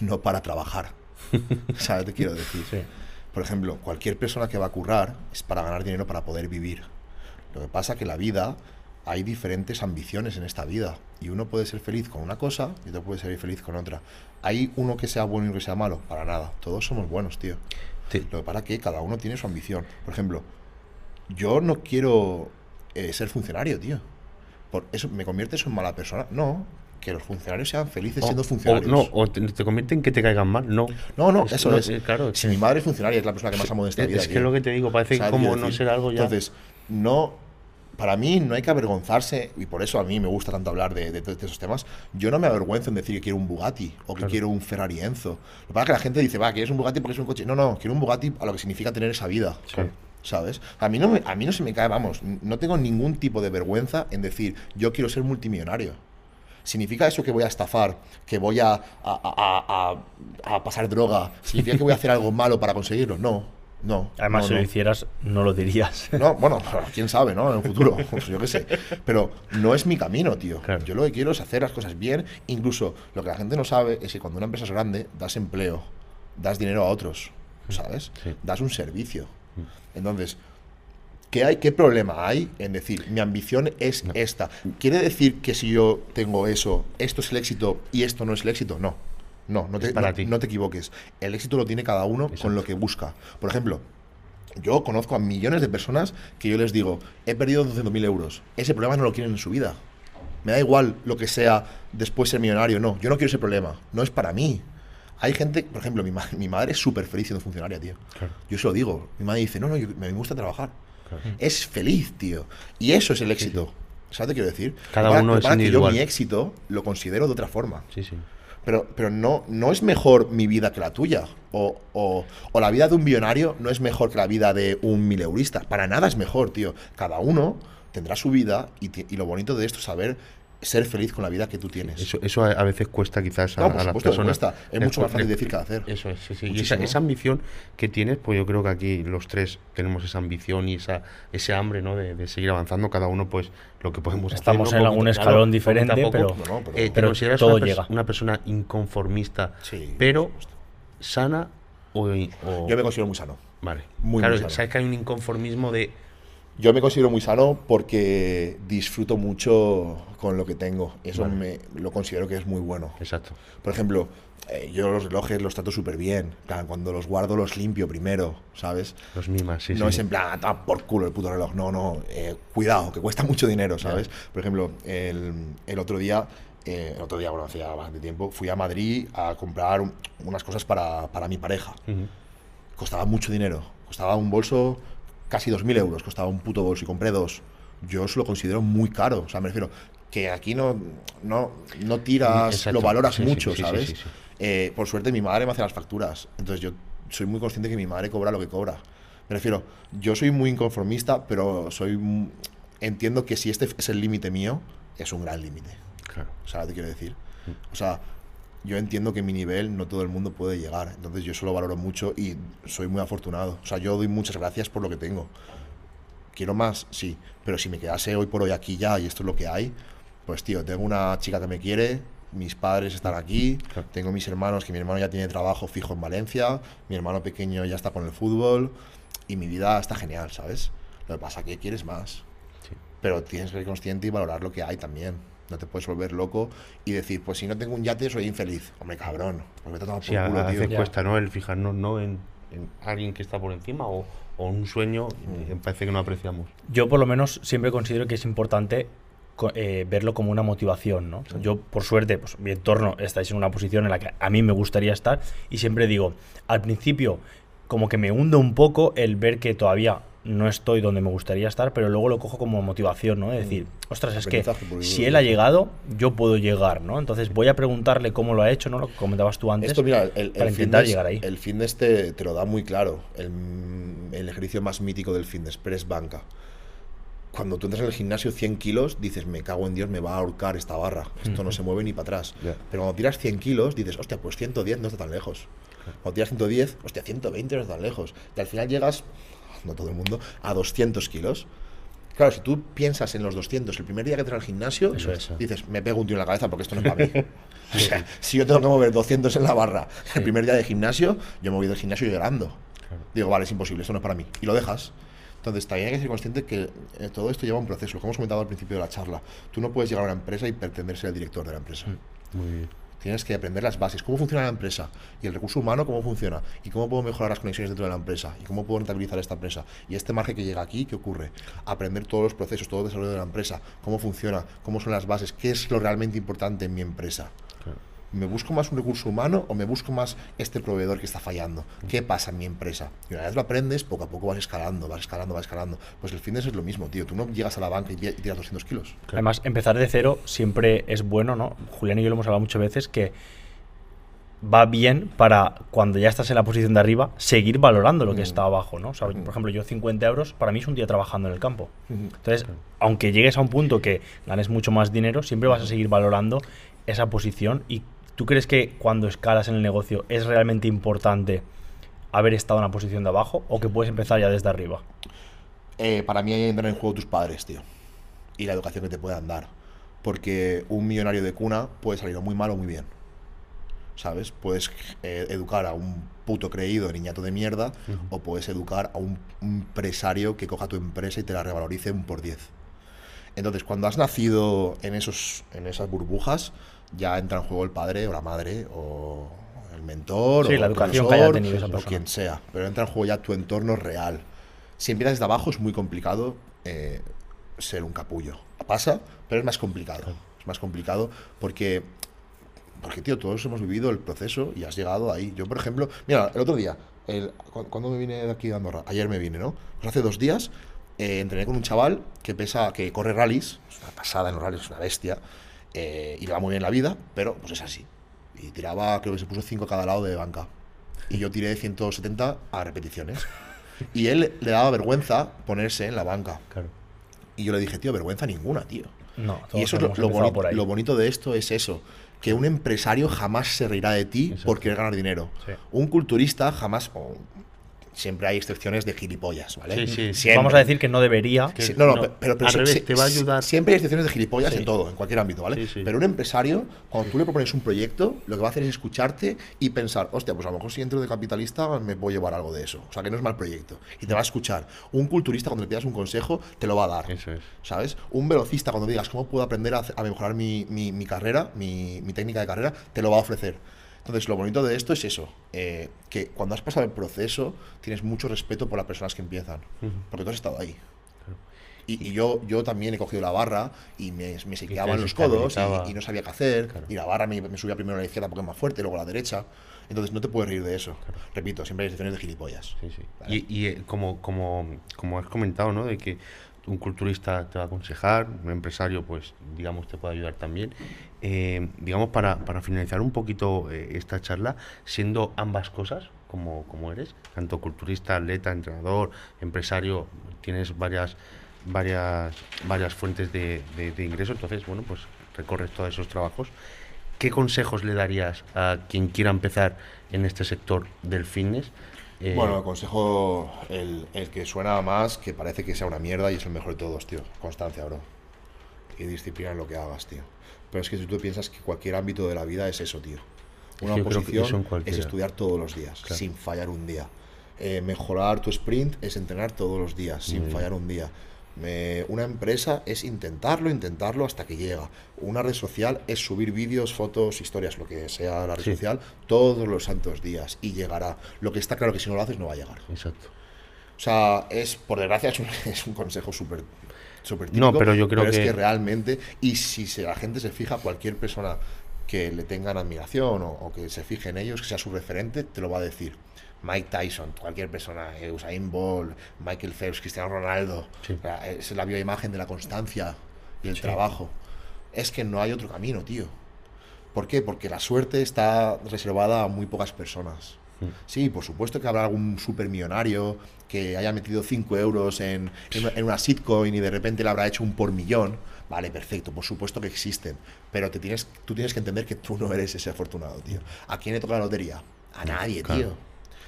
no para trabajar. ¿Sabes? Te quiero decir. Sí. Por ejemplo, cualquier persona que va a currar es para ganar dinero para poder vivir. Lo que pasa que la vida hay diferentes ambiciones en esta vida y uno puede ser feliz con una cosa y otro puede ser feliz con otra. ¿Hay uno que sea bueno y uno que sea malo? Para nada. Todos somos buenos, tío. Te- Lo que pasa es que cada uno tiene su ambición. Por ejemplo, yo no quiero eh, ser funcionario, tío. Por eso me convierte eso en mala persona. No, que los funcionarios sean felices o- siendo o funcionarios. no, o te, te convierte en que te caigan mal. No. No, no, Es- eso no, es. claro, si es- mi madre es funcionaria, es la persona que más amo de esta es, vida. es que tío. lo que te digo, parece ¿Sabes como no ser algo ya. Entonces, no. Para mí no hay que avergonzarse, y por eso a mí me gusta tanto hablar de, de, de esos temas. Yo no me avergüenzo en decir que quiero un Bugatti o que Claro. quiero un Ferrari Enzo. Lo que pasa es que la gente dice, va, quieres un Bugatti porque es un coche. No, no, quiero un Bugatti a lo que significa tener esa vida. Sí. ¿Sabes? A mí, no me, a mí no se me cae, vamos, no tengo ningún tipo de vergüenza en decir, yo quiero ser multimillonario. ¿Significa eso que voy a estafar? ¿Que voy a, a- a- a- pasar droga? ¿Significa que voy a hacer algo malo para conseguirlo? No, no. Además, no, si no. lo hicieras, no lo dirías. No, bueno, quién sabe, ¿no? En el futuro, pues yo qué sé. Pero no es mi camino, tío. Claro. Yo lo que quiero es hacer las cosas bien. Incluso lo que la gente no sabe es que cuando una empresa es grande, das empleo, das dinero a otros, ¿sabes? Sí. Das un servicio. Entonces, ¿qué, hay, ¿qué problema hay en decir, mi ambición es esta? ¿Quiere decir que si yo tengo eso, esto es el éxito y esto no es el éxito? No. No, no te, para no- ti. no te equivoques. El éxito lo tiene cada uno Exacto. con lo que busca. Por ejemplo, yo conozco a millones de personas que yo les digo, he perdido 12.000 euros. Ese problema no lo quieren en su vida. Me da igual lo que sea después ser millonario. No, yo no quiero ese problema. No es para mí. Hay gente, por ejemplo, mi, ma- mi madre es súper feliz siendo funcionaria, tío. Claro. Yo se lo digo. Mi madre dice, no, no, yo- me gusta trabajar. Claro. Es feliz, tío. Y eso es el éxito. ¿Sabes qué quiero decir? Cada Para- uno es para que yo individual. mi éxito lo considero de otra forma. Sí, sí. Pero, pero no, no es mejor mi vida que la tuya. O, o- o la vida de un millonario no es mejor que la vida de un mileurista. Para nada es mejor, tío. Cada uno tendrá su vida y lo bonito de esto es saber ser feliz con la vida que tú tienes. Eso, eso a, a veces cuesta quizás a, no, por a las supuesto personas. cuesta. Es mucho más fácil decir que hacer. Eso es, sí, sí. Y esa, ambición que tienes, pues yo creo que aquí los tres tenemos esa ambición y esa ese hambre, ¿no? De, de seguir avanzando, cada uno, pues, lo que podemos hacer, Estamos ¿no? en algún escalón diferente, poco. pero- No, pero- Eh, ¿Te pero consideras todo una, pers- llega. una persona inconformista, Sí, pero sana o, o- Yo me considero muy sano. Vale. muy, claro, muy sano. sabes que hay un inconformismo de... Yo me considero muy sano porque disfruto mucho con lo que tengo. Eso Vale. me, lo considero que es muy bueno. Exacto. Por ejemplo, eh, yo los relojes los trato súper bien. En plan, Cuando los guardo los limpio primero, ¿sabes? Los mimas, sí, no sí. es en plan, "Ah, por culo el puto reloj. No, no. eh, cuidado, que cuesta mucho dinero, ¿sabes? Por ejemplo, el, el otro día, eh, el otro día, bueno, hacía bastante tiempo, fui a Madrid a comprar un- unas cosas para, para mi pareja. Ujú. Costaba mucho dinero. Costaba un bolso casi 2.000 euros. Costaba un puto bolso y compré dos. Yo eso lo considero muy caro. O sea, me refiero, que aquí no, no, no tiras, Exacto. lo valoras Sí, mucho, sí, ¿sabes? sí. Eh, por suerte mi madre me hace las facturas, entonces yo soy muy consciente que mi madre cobra lo que cobra. Me refiero, yo soy muy inconformista, pero soy entiendo que si este es el límite mío, es un gran límite. Claro. O sea, te quiero decir. O sea, yo entiendo que mi nivel no todo el mundo puede llegar. Entonces yo eso lo valoro mucho y soy muy afortunado. O sea, yo doy muchas gracias por lo que tengo. Quiero más, sí. Pero si me quedase hoy por hoy aquí ya y esto es lo que hay, pues tío, tengo una chica que me quiere, mis padres están aquí, Claro. tengo mis hermanos, que mi hermano ya tiene trabajo fijo en Valencia, mi hermano pequeño ya está con el fútbol y mi vida está genial, ¿sabes? Lo que pasa es que quieres más. Sí. Pero tienes que ser consciente y valorar lo que hay también. No te puedes volver loco y decir, pues si no tengo un yate soy infeliz. Hombre, cabrón. Pues tomar por Sí, culo, a tío. veces Ya. cuesta, ¿no? El fijarnos, ¿no? En, en alguien que está por encima o, o un sueño, Mm. eh, parece que no apreciamos. Yo por lo menos siempre considero que es importante eh, verlo como una motivación, ¿no? Sea, Yo, por suerte, pues mi entorno estáis en una posición en la que a mí me gustaría estar y siempre digo, al principio como que me hunde un poco el ver que todavía no estoy donde me gustaría estar, pero luego lo cojo como motivación, ¿no? Es decir, ostras, es que si él ha llegado, yo puedo llegar, ¿no? Entonces voy a preguntarle cómo lo ha hecho, ¿no? Lo que comentabas tú antes. Esto, mira, el, el para intentar fitness- llegar ahí. El fitness te, te lo da muy claro. El, el ejercicio más mítico del fitness, press banca. Cuando tú entras en el gimnasio 100 kilos, dices, me cago en Dios, me va a ahorcar esta barra. Esto no se mueve ni para atrás. Pero cuando tiras 100 kilos, dices, hostia, pues 110 no está tan lejos. Cuando tiras 110, hostia, 120 no está tan lejos. Y al final llegas, no todo el mundo, a 200 kilos. Claro, si tú piensas en los 200 el primer día que entras al gimnasio, Eso es. dices, me pego un tiro en la cabeza porque esto no es para mí. O sea, si yo tengo que mover 200 en la barra el primer día de gimnasio, yo me voy del gimnasio llorando. Digo, vale, es imposible, esto no es para mí. Y lo dejas. Entonces, también hay que ser consciente que eh, todo esto lleva un proceso. Como hemos comentado al principio de la charla, tú no puedes llegar a una empresa y pretender ser el director de la empresa. Muy bien. Tienes que aprender las bases, cómo funciona la empresa y el recurso humano, cómo funciona y cómo puedo mejorar las conexiones dentro de la empresa y cómo puedo rentabilizar esta empresa. Y este margen que llega aquí, ¿qué ocurre? Aprender todos los procesos, todo el desarrollo de la empresa, cómo funciona, cómo son las bases, qué es lo realmente importante en mi empresa. ¿Me busco más un recurso humano o me busco más este proveedor que está fallando? ¿Qué pasa en mi empresa? Y una vez lo aprendes, poco a poco vas escalando, vas escalando, vas escalando. Pues el fitness es lo mismo, tío. Tú no llegas a la banca y tiras 200 kilos. Además, empezar de cero siempre es bueno, ¿no? Julián y yo lo hemos hablado muchas veces que va bien para cuando ya estás en la posición de arriba seguir valorando lo que Mm. está abajo, ¿no? O sea, Mm. por ejemplo, yo 50 euros para mí es un día trabajando en el campo. Entonces, aunque llegues a un punto que ganes mucho más dinero, siempre vas a seguir valorando esa posición. ¿Y tú crees que cuando escalas en el negocio es realmente importante haber estado en la posición de abajo o que puedes empezar ya desde arriba? Eh, para mí ahí entran en juego tus padres, tío. Y la educación que te puedan dar. Porque un millonario de cuna puede salir muy mal o muy bien. ¿Sabes? Puedes eh, educar a un puto creído niñato de mierda o puedes educar a un, empresario que coja tu empresa y te la revalorice un por 10. Entonces, cuando has nacido en, esos, en esas burbujas, ya entra en juego el padre o la madre o el mentor Sí, o la educación que haya profesor tenido esa o quien sea. Pero entra en juego ya tu entorno real. Si empiezas desde abajo es muy complicado eh, ser un capullo. Pasa, pero es más complicado. Es más complicado porque, porque, tío, todos hemos vivido el proceso y has llegado ahí. Yo, por ejemplo, mira, el otro día, el, cu- ¿cuándo me vine de aquí de Andorra? Ayer me vine, ¿no? Pues hace dos días eh, entrené con un chaval que pesa, que corre rallies, es una pasada en los rallies, es una bestia, eh, y le va muy bien la vida, pero pues es así. Y tiraba, creo que se puso 5 a cada lado de banca. Y yo tiré 170 a repeticiones. Y él le daba vergüenza ponerse en la banca. Claro. Y yo le dije, tío, vergüenza ninguna, tío. No, Y eso es lo, hemos lo empezado boni- por ahí. lo bonito de esto es eso, que un empresario jamás se reirá de ti Exacto. por querer ganar dinero. Sí. Un culturista jamás, o siempre hay excepciones de gilipollas, ¿vale? Sí, sí. Siempre. Vamos a decir que no debería. Que- Sí, no, no, no, pero, pero revés, te va a ayudar. Siempre hay excepciones de gilipollas Sí. en todo, en cualquier ámbito, ¿vale? Sí. Pero un empresario, cuando tú le propones un proyecto, lo que va a hacer es escucharte y pensar, hostia, pues a lo mejor si entro de capitalista me puedo llevar algo de eso. O sea, que no es mal proyecto. Y te va a escuchar. Un culturista, cuando le pidas un consejo, te lo va a dar. Eso es. ¿Sabes? Un velocista, cuando digas cómo puedo aprender a, hacer- a mejorar mi, mi- mi carrera, mi, mi técnica de carrera, te lo va a ofrecer. Entonces, lo bonito de esto es eso, eh, que cuando has pasado el proceso, tienes mucho respeto por las personas que empiezan, porque tú has estado ahí. Y, y yo, yo también he cogido la barra y me, me sequeaban los codos y, y no sabía qué hacer. Claro. Y la barra me, me subía primero a la izquierda porque es más fuerte, luego a la derecha. Entonces no te puedes reír de eso. Repito, siempre hay excepciones de gilipollas. Sí, sí. Vale. Y, y, eh, como, como, como has comentado, ¿no? De que un culturista te va a aconsejar, un empresario, pues, digamos, te puede ayudar también. Eh, digamos, para, para, finalizar un poquito eh, esta charla, siendo ambas cosas, como, como eres, tanto culturista, atleta, entrenador, empresario, tienes varias varias varias fuentes de, de, de ingreso, entonces, bueno, pues recorres todos esos trabajos. ¿Qué consejos le darías a quien quiera empezar en este sector del fitness? Eh, bueno, aconsejo el, el, que suena más, que parece que sea una mierda y es el mejor de todos, tío. Constancia, bro. Y disciplina en lo que hagas, tío. Pero es que si tú piensas que cualquier ámbito de la vida es eso, tío. Una oposición es estudiar todos los días, Claro. sin fallar un día. Eh, mejorar tu sprint es entrenar todos los días, sin fallar un día. Me- una empresa es intentarlo, intentarlo hasta que llega. Una red social es subir vídeos, fotos, historias, lo que sea la red Sí. social, todos los santos días y llegará. Lo que está claro que si no lo haces no va a llegar. Exacto. O sea, es, por desgracia, es un, es un consejo súper súper No, pero yo creo es que- que realmente, y si se- la gente se fija, cualquier persona que le tengan admiración o, o que se fije en ellos, que sea su referente, te lo va a decir. Mike Tyson, cualquier persona, eh, Usain Bolt, Michael Phelps, Cristiano Ronaldo, Sí. o sea, es la bioimagen de la constancia y el Sí. trabajo. Es que no hay otro camino, tío. ¿Por qué? Porque la suerte está reservada a muy pocas personas. Sí, por supuesto que habrá algún supermillonario que haya metido 5 euros en, en, una- en una sitcoin y de repente le habrá hecho un por millón. Vale, perfecto, por supuesto que existen. Pero te tienes, tú tienes que entender que tú no eres ese afortunado, tío. ¿A quién le toca la lotería? A nadie, Claro. tío.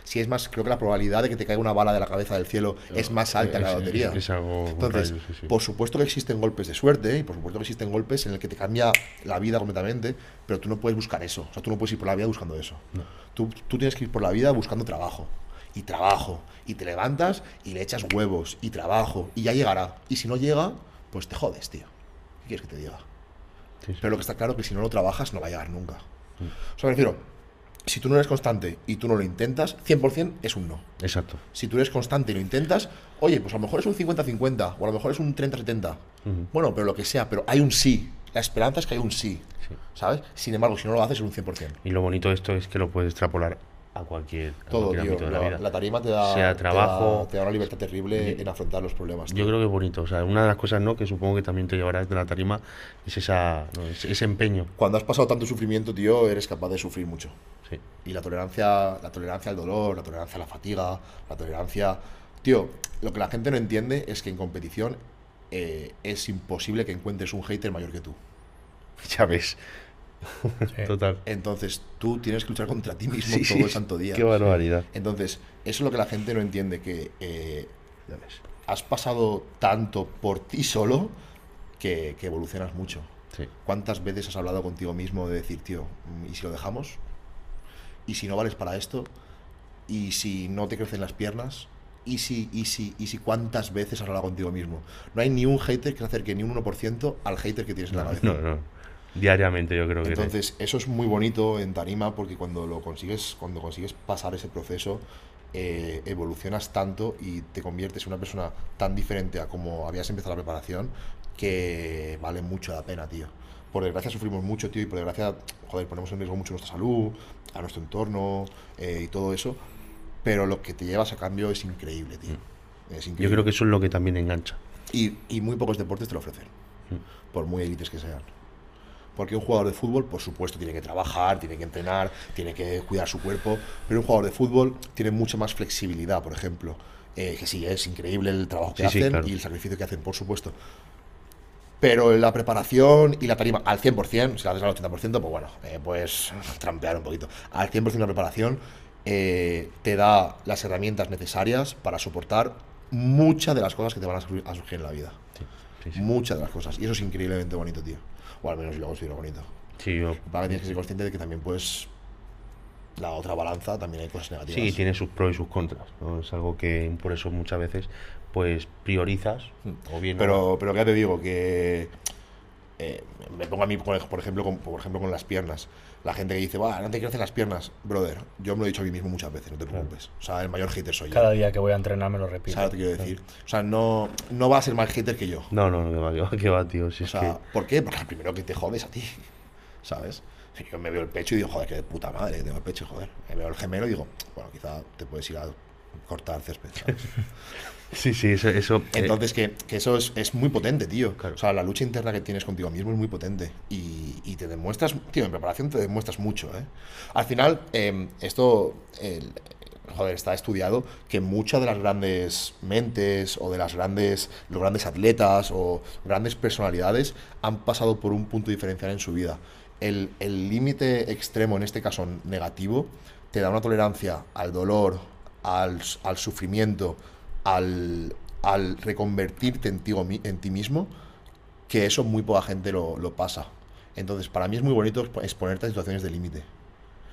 Si es más, creo que la probabilidad de que te caiga una bala de la cabeza del cielo es más alta en la Es- lotería. es algo Entonces, sí, sí. por supuesto que existen golpes de suerte y por supuesto que existen golpes en el que te cambia la vida completamente, pero tú no puedes buscar eso. O sea, tú no puedes ir por la vida buscando eso. Tú, tú tienes que ir por la vida buscando trabajo. Y trabajo. Y te levantas y le echas huevos. Y trabajo. Y ya llegará. Y si no llega, pues te jodes, tío. ¿Qué quieres que te diga? Sí, sí. Pero lo que está claro es que si no lo trabajas, no va a llegar nunca. O sea, me refiero, si tú no eres constante y tú no lo intentas, 100% es un no. Exacto. Si tú eres constante y lo intentas, oye, pues a lo mejor es un 50-50 o a lo mejor es un 30-70. Ujú. Bueno, pero lo que sea, pero hay un sí. La esperanza es que hay un sí, Sí. ¿sabes? Sin embargo, si no lo haces es un 100%. Y lo bonito de esto es que lo puedes extrapolar a cualquier, a Todo, cualquier tío. ámbito de la La, vida. la tarima te da, Sea te da- te da una libertad terrible en afrontar los problemas. tío. Yo creo que es bonito. O sea, una de las cosas ¿no? que supongo que también te llevarás de la tarima es esa, ese empeño. Cuando has pasado tanto sufrimiento, tío, eres capaz de sufrir mucho. Sí. Y la tolerancia, la tolerancia al dolor, la tolerancia a la fatiga, la tolerancia... Tío, lo que la gente no entiende es que en competición eh, es imposible que encuentres un hater mayor que tú. Ya ves. Sí. Total. Entonces tú tienes que luchar contra ti mismo Sí, todo sí. el santo día. Qué barbaridad. Entonces, eso es lo que la gente no entiende, que eh, Ya ves. has pasado tanto por ti solo que, que evolucionas mucho. Sí. ¿Cuántas veces has hablado contigo mismo de decir, tío, ¿y si lo dejamos? ¿Y si no vales para esto? ¿Y si no te crecen las piernas? ¿Y si, y si, y si cuántas veces has hablado contigo mismo? No hay ni un hater que se acerque ni un 1% al hater que tienes en la cabeza. No, no. Diariamente yo creo que... Entonces, eso es muy bonito en tarima porque cuando lo consigues, cuando consigues pasar ese proceso, eh, evolucionas tanto y te conviertes en una persona tan diferente a como habías empezado la preparación que vale mucho la pena, tío. Por desgracia sufrimos mucho, tío, y por desgracia, joder, ponemos en riesgo mucho nuestra salud, a nuestro entorno eh, y todo eso. Pero lo que te llevas a cambio es increíble, tío. Es increíble. Mm. Yo creo que eso es lo que también engancha. Y, y muy pocos deportes te lo ofrecen, Mm. por muy élites que sean. Porque un jugador de fútbol, por supuesto, tiene que trabajar, tiene que entrenar, tiene que cuidar su cuerpo, pero un jugador de fútbol tiene mucha más flexibilidad, por ejemplo. Eh, que sí, es increíble el trabajo que Sí, sí, hacen claro. y el sacrificio que hacen, por supuesto. Pero la preparación y la tarima al 100%, si la haces al 80%, pues bueno, eh, puedes trampear un poquito. Al 100% la preparación eh, te da las herramientas necesarias para soportar muchas de las cosas que te van a surgir, en la vida. Sí, sí, sí. Muchas de las cosas. Y eso es increíblemente bonito, tío. O al menos yo lo considero bonito. Sí, yo- Para que tienes que ser consciente de que también puedes. La otra balanza también hay cosas negativas. sí, tiene sus pros y sus contras. ¿no? Es algo que por eso muchas veces pues priorizas o bien... Pero, pero ya te digo que. Eh, me pongo a mí, por ej- por ejemplo, con, por ejemplo, con las piernas. La gente que dice, va, no te crecen las piernas. Brother, yo me lo he dicho a mí mismo muchas veces, no te preocupes. O sea, el mayor hater soy yo. Cada día que voy a entrenar me lo repito. ¿Sabes lo que quiero decir? O sea, no, no va a ser más hater que yo. No, no, no, que va, que va, tío. Si O es sea, que... ¿por qué? Porque primero que te jodes a ti, ¿sabes? Si yo me veo el pecho y digo, joder, qué de puta madre tengo el pecho, joder. Me veo el gemelo y digo, bueno, quizá te puedes ir a cortar césped, ¿sabes? Sí, sí, eso. eso eh, Entonces, que, que eso es, es muy potente, tío. O sea, la lucha interna que tienes contigo mismo es muy potente. Y, y te demuestras, tío, en preparación te demuestras mucho, ¿eh? Al final, eh, esto, el- joder, está estudiado que muchas de las grandes mentes o de las grandes, los grandes atletas o grandes personalidades han pasado por un punto diferencial en su vida. El el límite extremo, en este caso negativo, te da una tolerancia al dolor, al, al sufrimiento, al, al reconvertirte en ti, en ti mismo, que eso muy poca gente lo, lo pasa. Entonces, para mí es muy bonito expo- exponerte a situaciones de límite.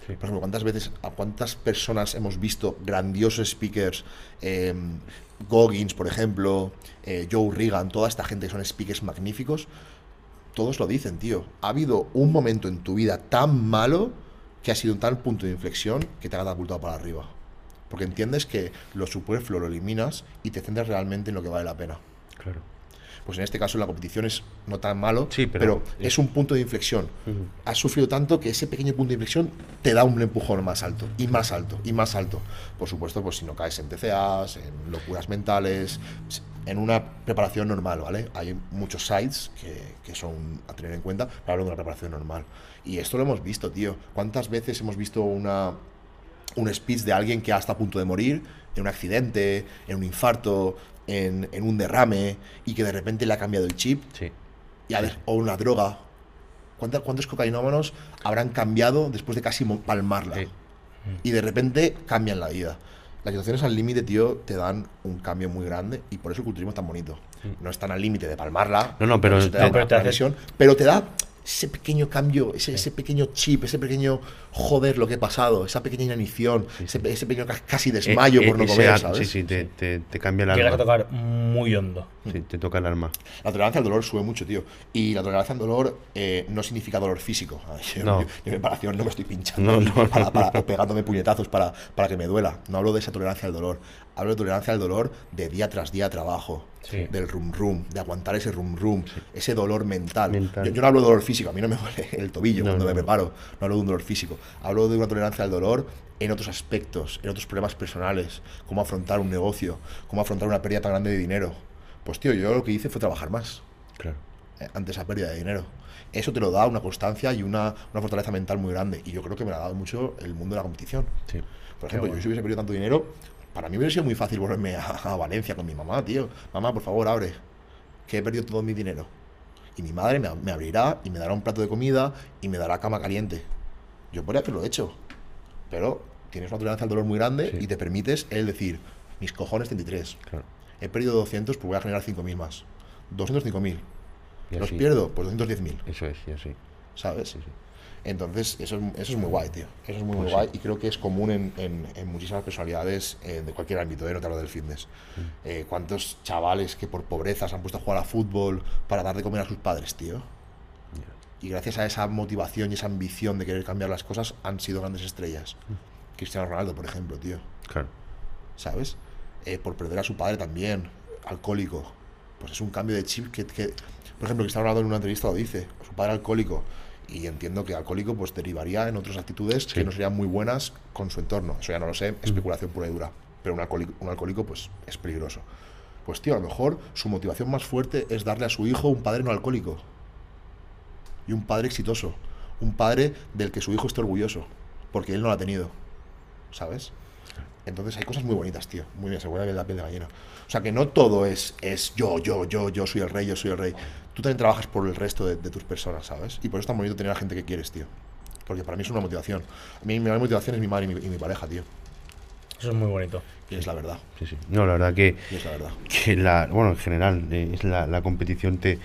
Sí. Por ejemplo, ¿cuántas veces, a cuántas personas hemos visto grandiosos speakers, eh, Goggins, por ejemplo, eh, Joe Regan, toda esta gente que son speakers magníficos? Todos lo dicen, tío. Ha habido un momento en tu vida tan malo que ha sido un tal punto de inflexión que te ha catapultado para arriba. Porque entiendes que lo superfluo lo eliminas y te centras realmente en lo que vale la pena. Claro. Pues en este caso la competición es no tan malo, Sí, pero- es un punto de inflexión. Ujú. Has sufrido tanto que ese pequeño punto de inflexión te da un empujón más alto, y más alto, y más alto. Por supuesto, pues si no caes en TCAs, en locuras mentales, en una preparación normal, ¿vale? Hay muchos sites que, que son a tener en cuenta, pero hablo de una preparación normal. Y esto lo hemos visto, tío. ¿Cuántas veces hemos visto una, un speech de alguien que hasta a punto de morir en un accidente, en un infarto, en, en un derrame y que de repente le ha cambiado el chip Sí. y a ver, o una droga. ¿Cuánta- ¿Cuántos cocainómanos habrán cambiado después de casi palmarla? Sí. Y de repente cambian la vida. Las situaciones al límite, tío, te dan un cambio muy grande y por eso el culturismo es tan bonito. No están al límite de palmarla, No, no, pero te da una te presión, pero te da ese pequeño cambio, ese, ese pequeño chip, ese pequeño joder lo que he pasado, esa pequeña inanición, ese, ese pequeño ca- casi desmayo Eh, por eh, no comer, ¿sabes? Sí, sí, te, te, te cambia el Llegas a tocar muy hondo. Sí, te toca el alma. La tolerancia al dolor sube mucho, tío. Y la tolerancia al dolor eh, no significa dolor físico. Yo- No. yo- yo en preparación no me estoy pinchando No, no, para- para- pegándome puñetazos para, para que me duela. No hablo de esa tolerancia al dolor. Hablo de tolerancia al dolor de día tras día trabajo. Sí. Del rum rum, de aguantar ese rum rum, ese dolor mental. Mental. Yo, yo no hablo de dolor físico, a mí no me duele el tobillo cuando me preparo. No hablo de un dolor físico. Hablo de una tolerancia al dolor en otros aspectos, en otros problemas personales, cómo afrontar un negocio, cómo afrontar una pérdida tan grande de dinero. Pues tío, yo lo que hice fue trabajar más Claro. eh, ante esa pérdida de dinero. Eso te lo da una constancia y una, una fortaleza mental muy grande. Y yo creo que me la ha dado mucho el mundo de la competición. Sí. Por ejemplo, bueno. yo si hubiese perdido tanto dinero, para mí hubiera sido muy fácil volverme a, a Valencia con mi mamá, tío. Mamá, por favor, abre, que he perdido todo mi dinero. Y mi madre me, me abrirá y me dará un plato de comida y me dará cama caliente. Yo podría haberlo hecho. Pero tienes una tolerancia al dolor muy grande Sí. y te permites el decir, mis cojones 33. Claro. He perdido 200, pues voy a generar 5.000 más. 205.000. Y Los así. pierdo, pues 210.000. Eso es, y así. ¿sabes? Sí, sí. Entonces, eso es, eso es muy guay, tío. Eso es muy, muy Pues guay sí. y creo que es común en, en- en muchísimas personalidades eh, de cualquier ámbito, ¿eh? no te hablo del fitness. Mm. Eh, ¿Cuántos chavales que por pobreza se han puesto a jugar a fútbol para dar de comer a sus padres, tío? Y gracias a esa motivación y esa ambición de querer cambiar las cosas han sido grandes estrellas. Mm. Cristiano Ronaldo, por ejemplo, tío. Claro. ¿sabes? Eh, por perder a su padre también, alcohólico. Pues es un cambio de chip que, que- por ejemplo, Cristiano Ronaldo en una entrevista lo dice, su padre alcohólico. Y entiendo que alcohólico pues derivaría en otras actitudes que no serían muy buenas con su entorno. Eso ya no lo sé, especulación pura y dura. Pero un alcohólico, un alcohólico pues es peligroso. Pues tío, a lo mejor su motivación más fuerte es darle a su hijo un padre no alcohólico. Y un padre exitoso. Un padre del que su hijo esté orgulloso. Porque él no lo ha tenido. ¿Sabes? Entonces hay cosas muy bonitas, tío. Muy bien, se vuelve la piel de gallina. O sea que no todo es, es yo, yo, yo, yo soy el rey, yo soy el rey. Tú también trabajas por el resto de, de tus personas, ¿sabes? Y por eso es tan bonito tener a gente que quieres, tío. Porque para mí es una motivación. A mí mi mayor motivación es mi madre y mi, y mi pareja, tío. Eso es muy bonito. Y es la verdad. Sí, sí. No, la verdad que, Y es la verdad. que la, bueno, en general, eh, es la, la competición te,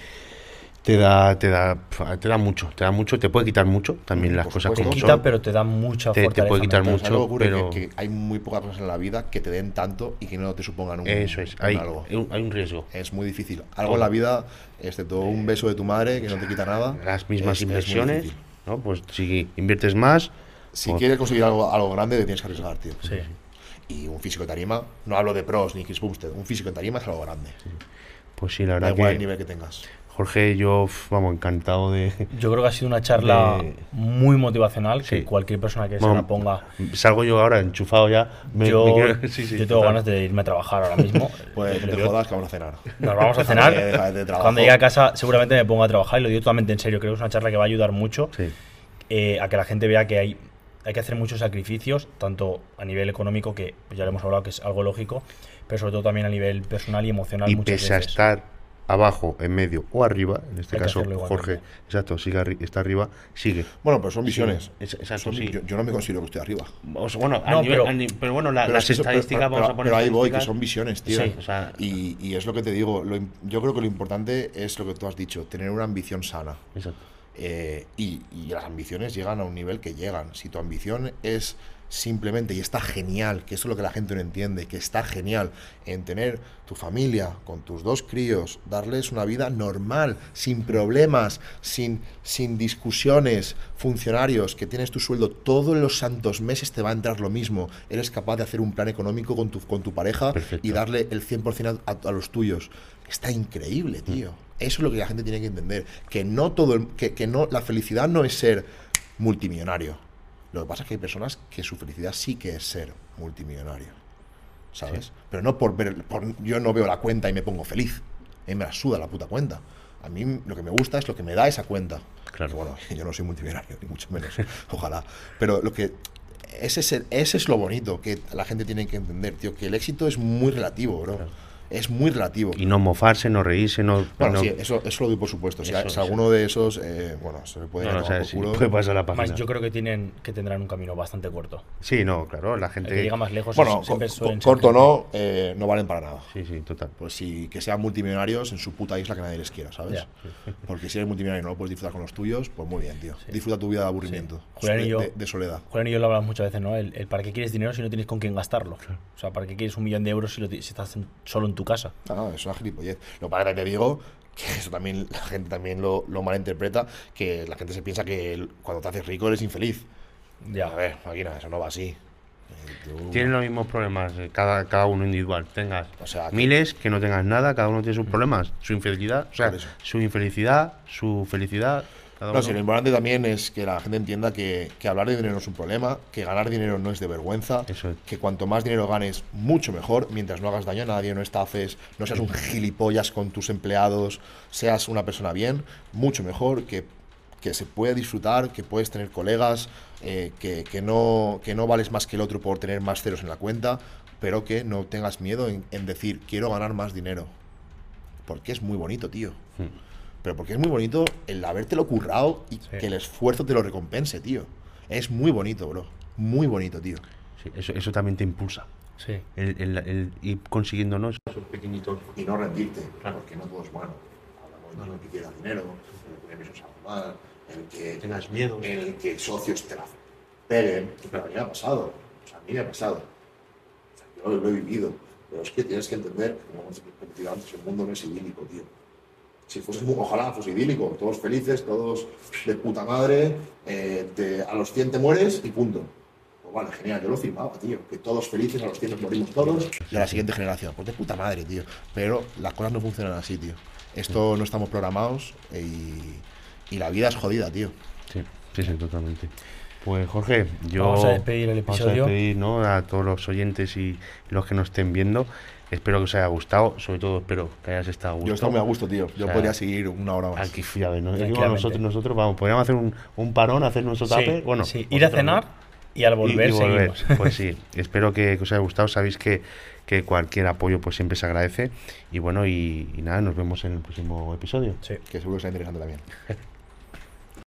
te da, te da, te da mucho, te da mucho, te puede quitar mucho, también las cosas supuesto. como Te son. quita, pero te da mucha Te- te puede quitar mental. Pero ¿sabes lo que mucho, ocurre? pero- Que, que hay muy pocas cosas en la vida que te den tanto y que no te supongan un, Eso es, un hay, algo. hay un, riesgo. Es muy difícil. Algo en la vida, excepto un beso de tu madre que no te quita nada. Las mismas es- inversiones. ¿no? Pues si inviertes más, Si pues- quieres conseguir algo, algo grande, te tienes que arriesgar, tío. Sí. Y un físico de tarima, no hablo de pros ni Chris Bumstead, un físico de tarima es algo grande. pues sí, la Da verdad el que, nivel que tengas. Jorge, yo, vamos, encantado de... Yo creo que ha sido una charla De- muy motivacional, Sí. que cualquier persona que se Bueno, la ponga... Salgo yo ahora enchufado ya. me- yo, me quiero- sí, sí, yo tengo total. ganas de irme a trabajar ahora mismo. Pues no te jodas que vamos a cenar. Nos vamos a cenar. De. Cuando llegue a casa seguramente me pongo a trabajar y lo digo totalmente en serio. Creo que es una charla que va a ayudar mucho Sí. eh, a que la gente vea que hay, hay que hacer muchos sacrificios, tanto a nivel económico, que ya lo hemos hablado que es algo lógico, pero sobre todo también a nivel personal y emocional Y muchas pese a veces. estar abajo, en medio o arriba, en este Hay caso. Jorge, exacto, sigue arri- está arriba, sigue. Bueno, pero son visiones. Es- exacto, Son- sí. yo, yo no me considero que estoy arriba. O sea, bueno, a No, nivel- pero- a ni- pero bueno, la- Pero las es que eso- pero- estadísticas, pero- vamos a poner pero ahí voy, que son visiones, tío. Sí, o sea- y, y es lo que te digo. lo yo creo que lo importante es lo que tú has dicho, tener una ambición sana. Exacto. Eh, y, y las ambiciones llegan a un nivel que llegan. Si tu ambición es simplemente, y está genial, que eso es lo que la gente no entiende, que está genial en tener tu familia con tus dos críos, darles una vida normal, sin problemas, sin, sin discusiones, funcionarios, que tienes tu sueldo todos los santos meses te va a entrar lo mismo, eres capaz de hacer un plan económico con tu, con tu pareja Perfecto. y darle el 100% a, a los tuyos. Está increíble, tío. Eso es lo que la gente tiene que entender. Que no todo el- que, que no, la felicidad no es ser multimillonario. Lo que pasa es que hay personas que su felicidad sí que es ser multimillonario. ¿Sabes? Pero no por ver. por- yo no veo la cuenta y me pongo feliz. A mí me la suda la puta cuenta. A mí lo que me gusta es lo que me da esa cuenta. Claro. Y bueno, yo no soy multimillonario, ni mucho menos. Ojalá. Pero lo que. Ese es, el- ese es lo bonito que la gente tiene que entender, tío. Que el éxito es muy relativo, bro. Es muy relativo. Y no mofarse, no reírse, no. Bueno, no- sí, eso, eso lo doy por supuesto. Si, Eso, si eso. alguno de esos, eh, bueno, se le puede no, o sea, sí, puede pasar la página. Más, yo creo que tienen que tendrán un camino bastante corto. Sí, no, claro, la El gente. que llega más lejos Bueno, es- siempre co- suelen co- ser corto no, eh, no valen para nada. Sí, sí, total. Pues sí, que sean multimillonarios en su puta isla que nadie les quiera, ¿sabes? Porque si eres multimillonario y no lo puedes disfrutar con los tuyos, pues muy bien, tío. Disfruta tu vida de aburrimiento, Julián y de, yo- de- de soledad. Julián y yo lo hablamos muchas veces, ¿no? El, el para qué quieres dinero si no tienes con quién gastarlo. O sea, ¿para qué quieres un millón de euros si, lo si estás en- solo en tu casa? No, no, es una gilipollez. Lo es que te digo que eso también la gente también lo, lo malinterpreta, que la gente se piensa que cuando te haces rico eres infeliz. Ya. A ver, máquina, eso no va así. Eh, tú- Tienen los mismos problemas, eh, cada, cada uno individual. Tengas O sea, miles, que no tengas nada, cada uno tiene sus problemas. Su infelicidad, o sea, su infelicidad, su felicidad. Cada No, uno. lo importante también es que la gente entienda que, que hablar de dinero no es un problema, que ganar dinero no es de vergüenza, Eso es. que cuanto más dinero ganes, mucho mejor, mientras no hagas daño a nadie, no estafes, no seas un gilipollas con tus empleados, seas una persona bien, mucho mejor, que, que se puede disfrutar, que puedes tener colegas, eh, que, que no, que no vales más que el otro por tener más ceros en la cuenta, pero que no tengas miedo en, en decir, quiero ganar más dinero. Porque es muy bonito, tío. Pero porque es muy bonito el habértelo currado y que el esfuerzo te lo recompense, tío. Es muy bonito, bro. Muy bonito, tío. Sí, eso, eso también te impulsa. Sí. El, el- el ir consiguiéndonos esos pequeñitos. Y no rendirte, porque no todo es bueno. Hablamos de el que quiera dinero, el que el que Tengas miedo. el que socios te la peguen. Pero a mí me ha pasado. O sea, a mí me ha pasado. O sea, yo lo he vivido. Pero es que tienes que entender, como hemos antes, el mundo no es idílico, tío. Si fuese, ojalá fuese idílico, todos felices, todos de puta madre, eh, te- a los 100 te mueres y punto. Pues vale, genial, yo lo firmaba, tío. Que todos felices, a los 100 nos morimos todos. Y a la siguiente generación, pues de puta madre, tío. Pero las cosas no funcionan así, tío. Esto no estamos programados y, y la vida es jodida, tío. Sí, sí, sí, totalmente. Pues Jorge, yo. Vamos a despedir el vamos a episodio. despedir, ¿no? A todos los oyentes y los que nos estén viendo. Espero que os haya gustado. Sobre todo, espero que hayas estado a gusto. Yo estoy muy a gusto, tío. Yo O sea, podría seguir una hora más. Aquí, ves, ¿no? Nosotros, nosotros, vamos, podríamos hacer un, un parón, hacer nuestro tape. Sí, bueno, sí, ir a cenar ¿no? y al Y- volver y volver. seguimos. Pues sí, espero que, que os haya gustado. Sabéis que, que cualquier apoyo pues siempre se agradece. Y bueno, y, y nada, nos vemos en el próximo episodio. Sí. Que seguro que será interesante también.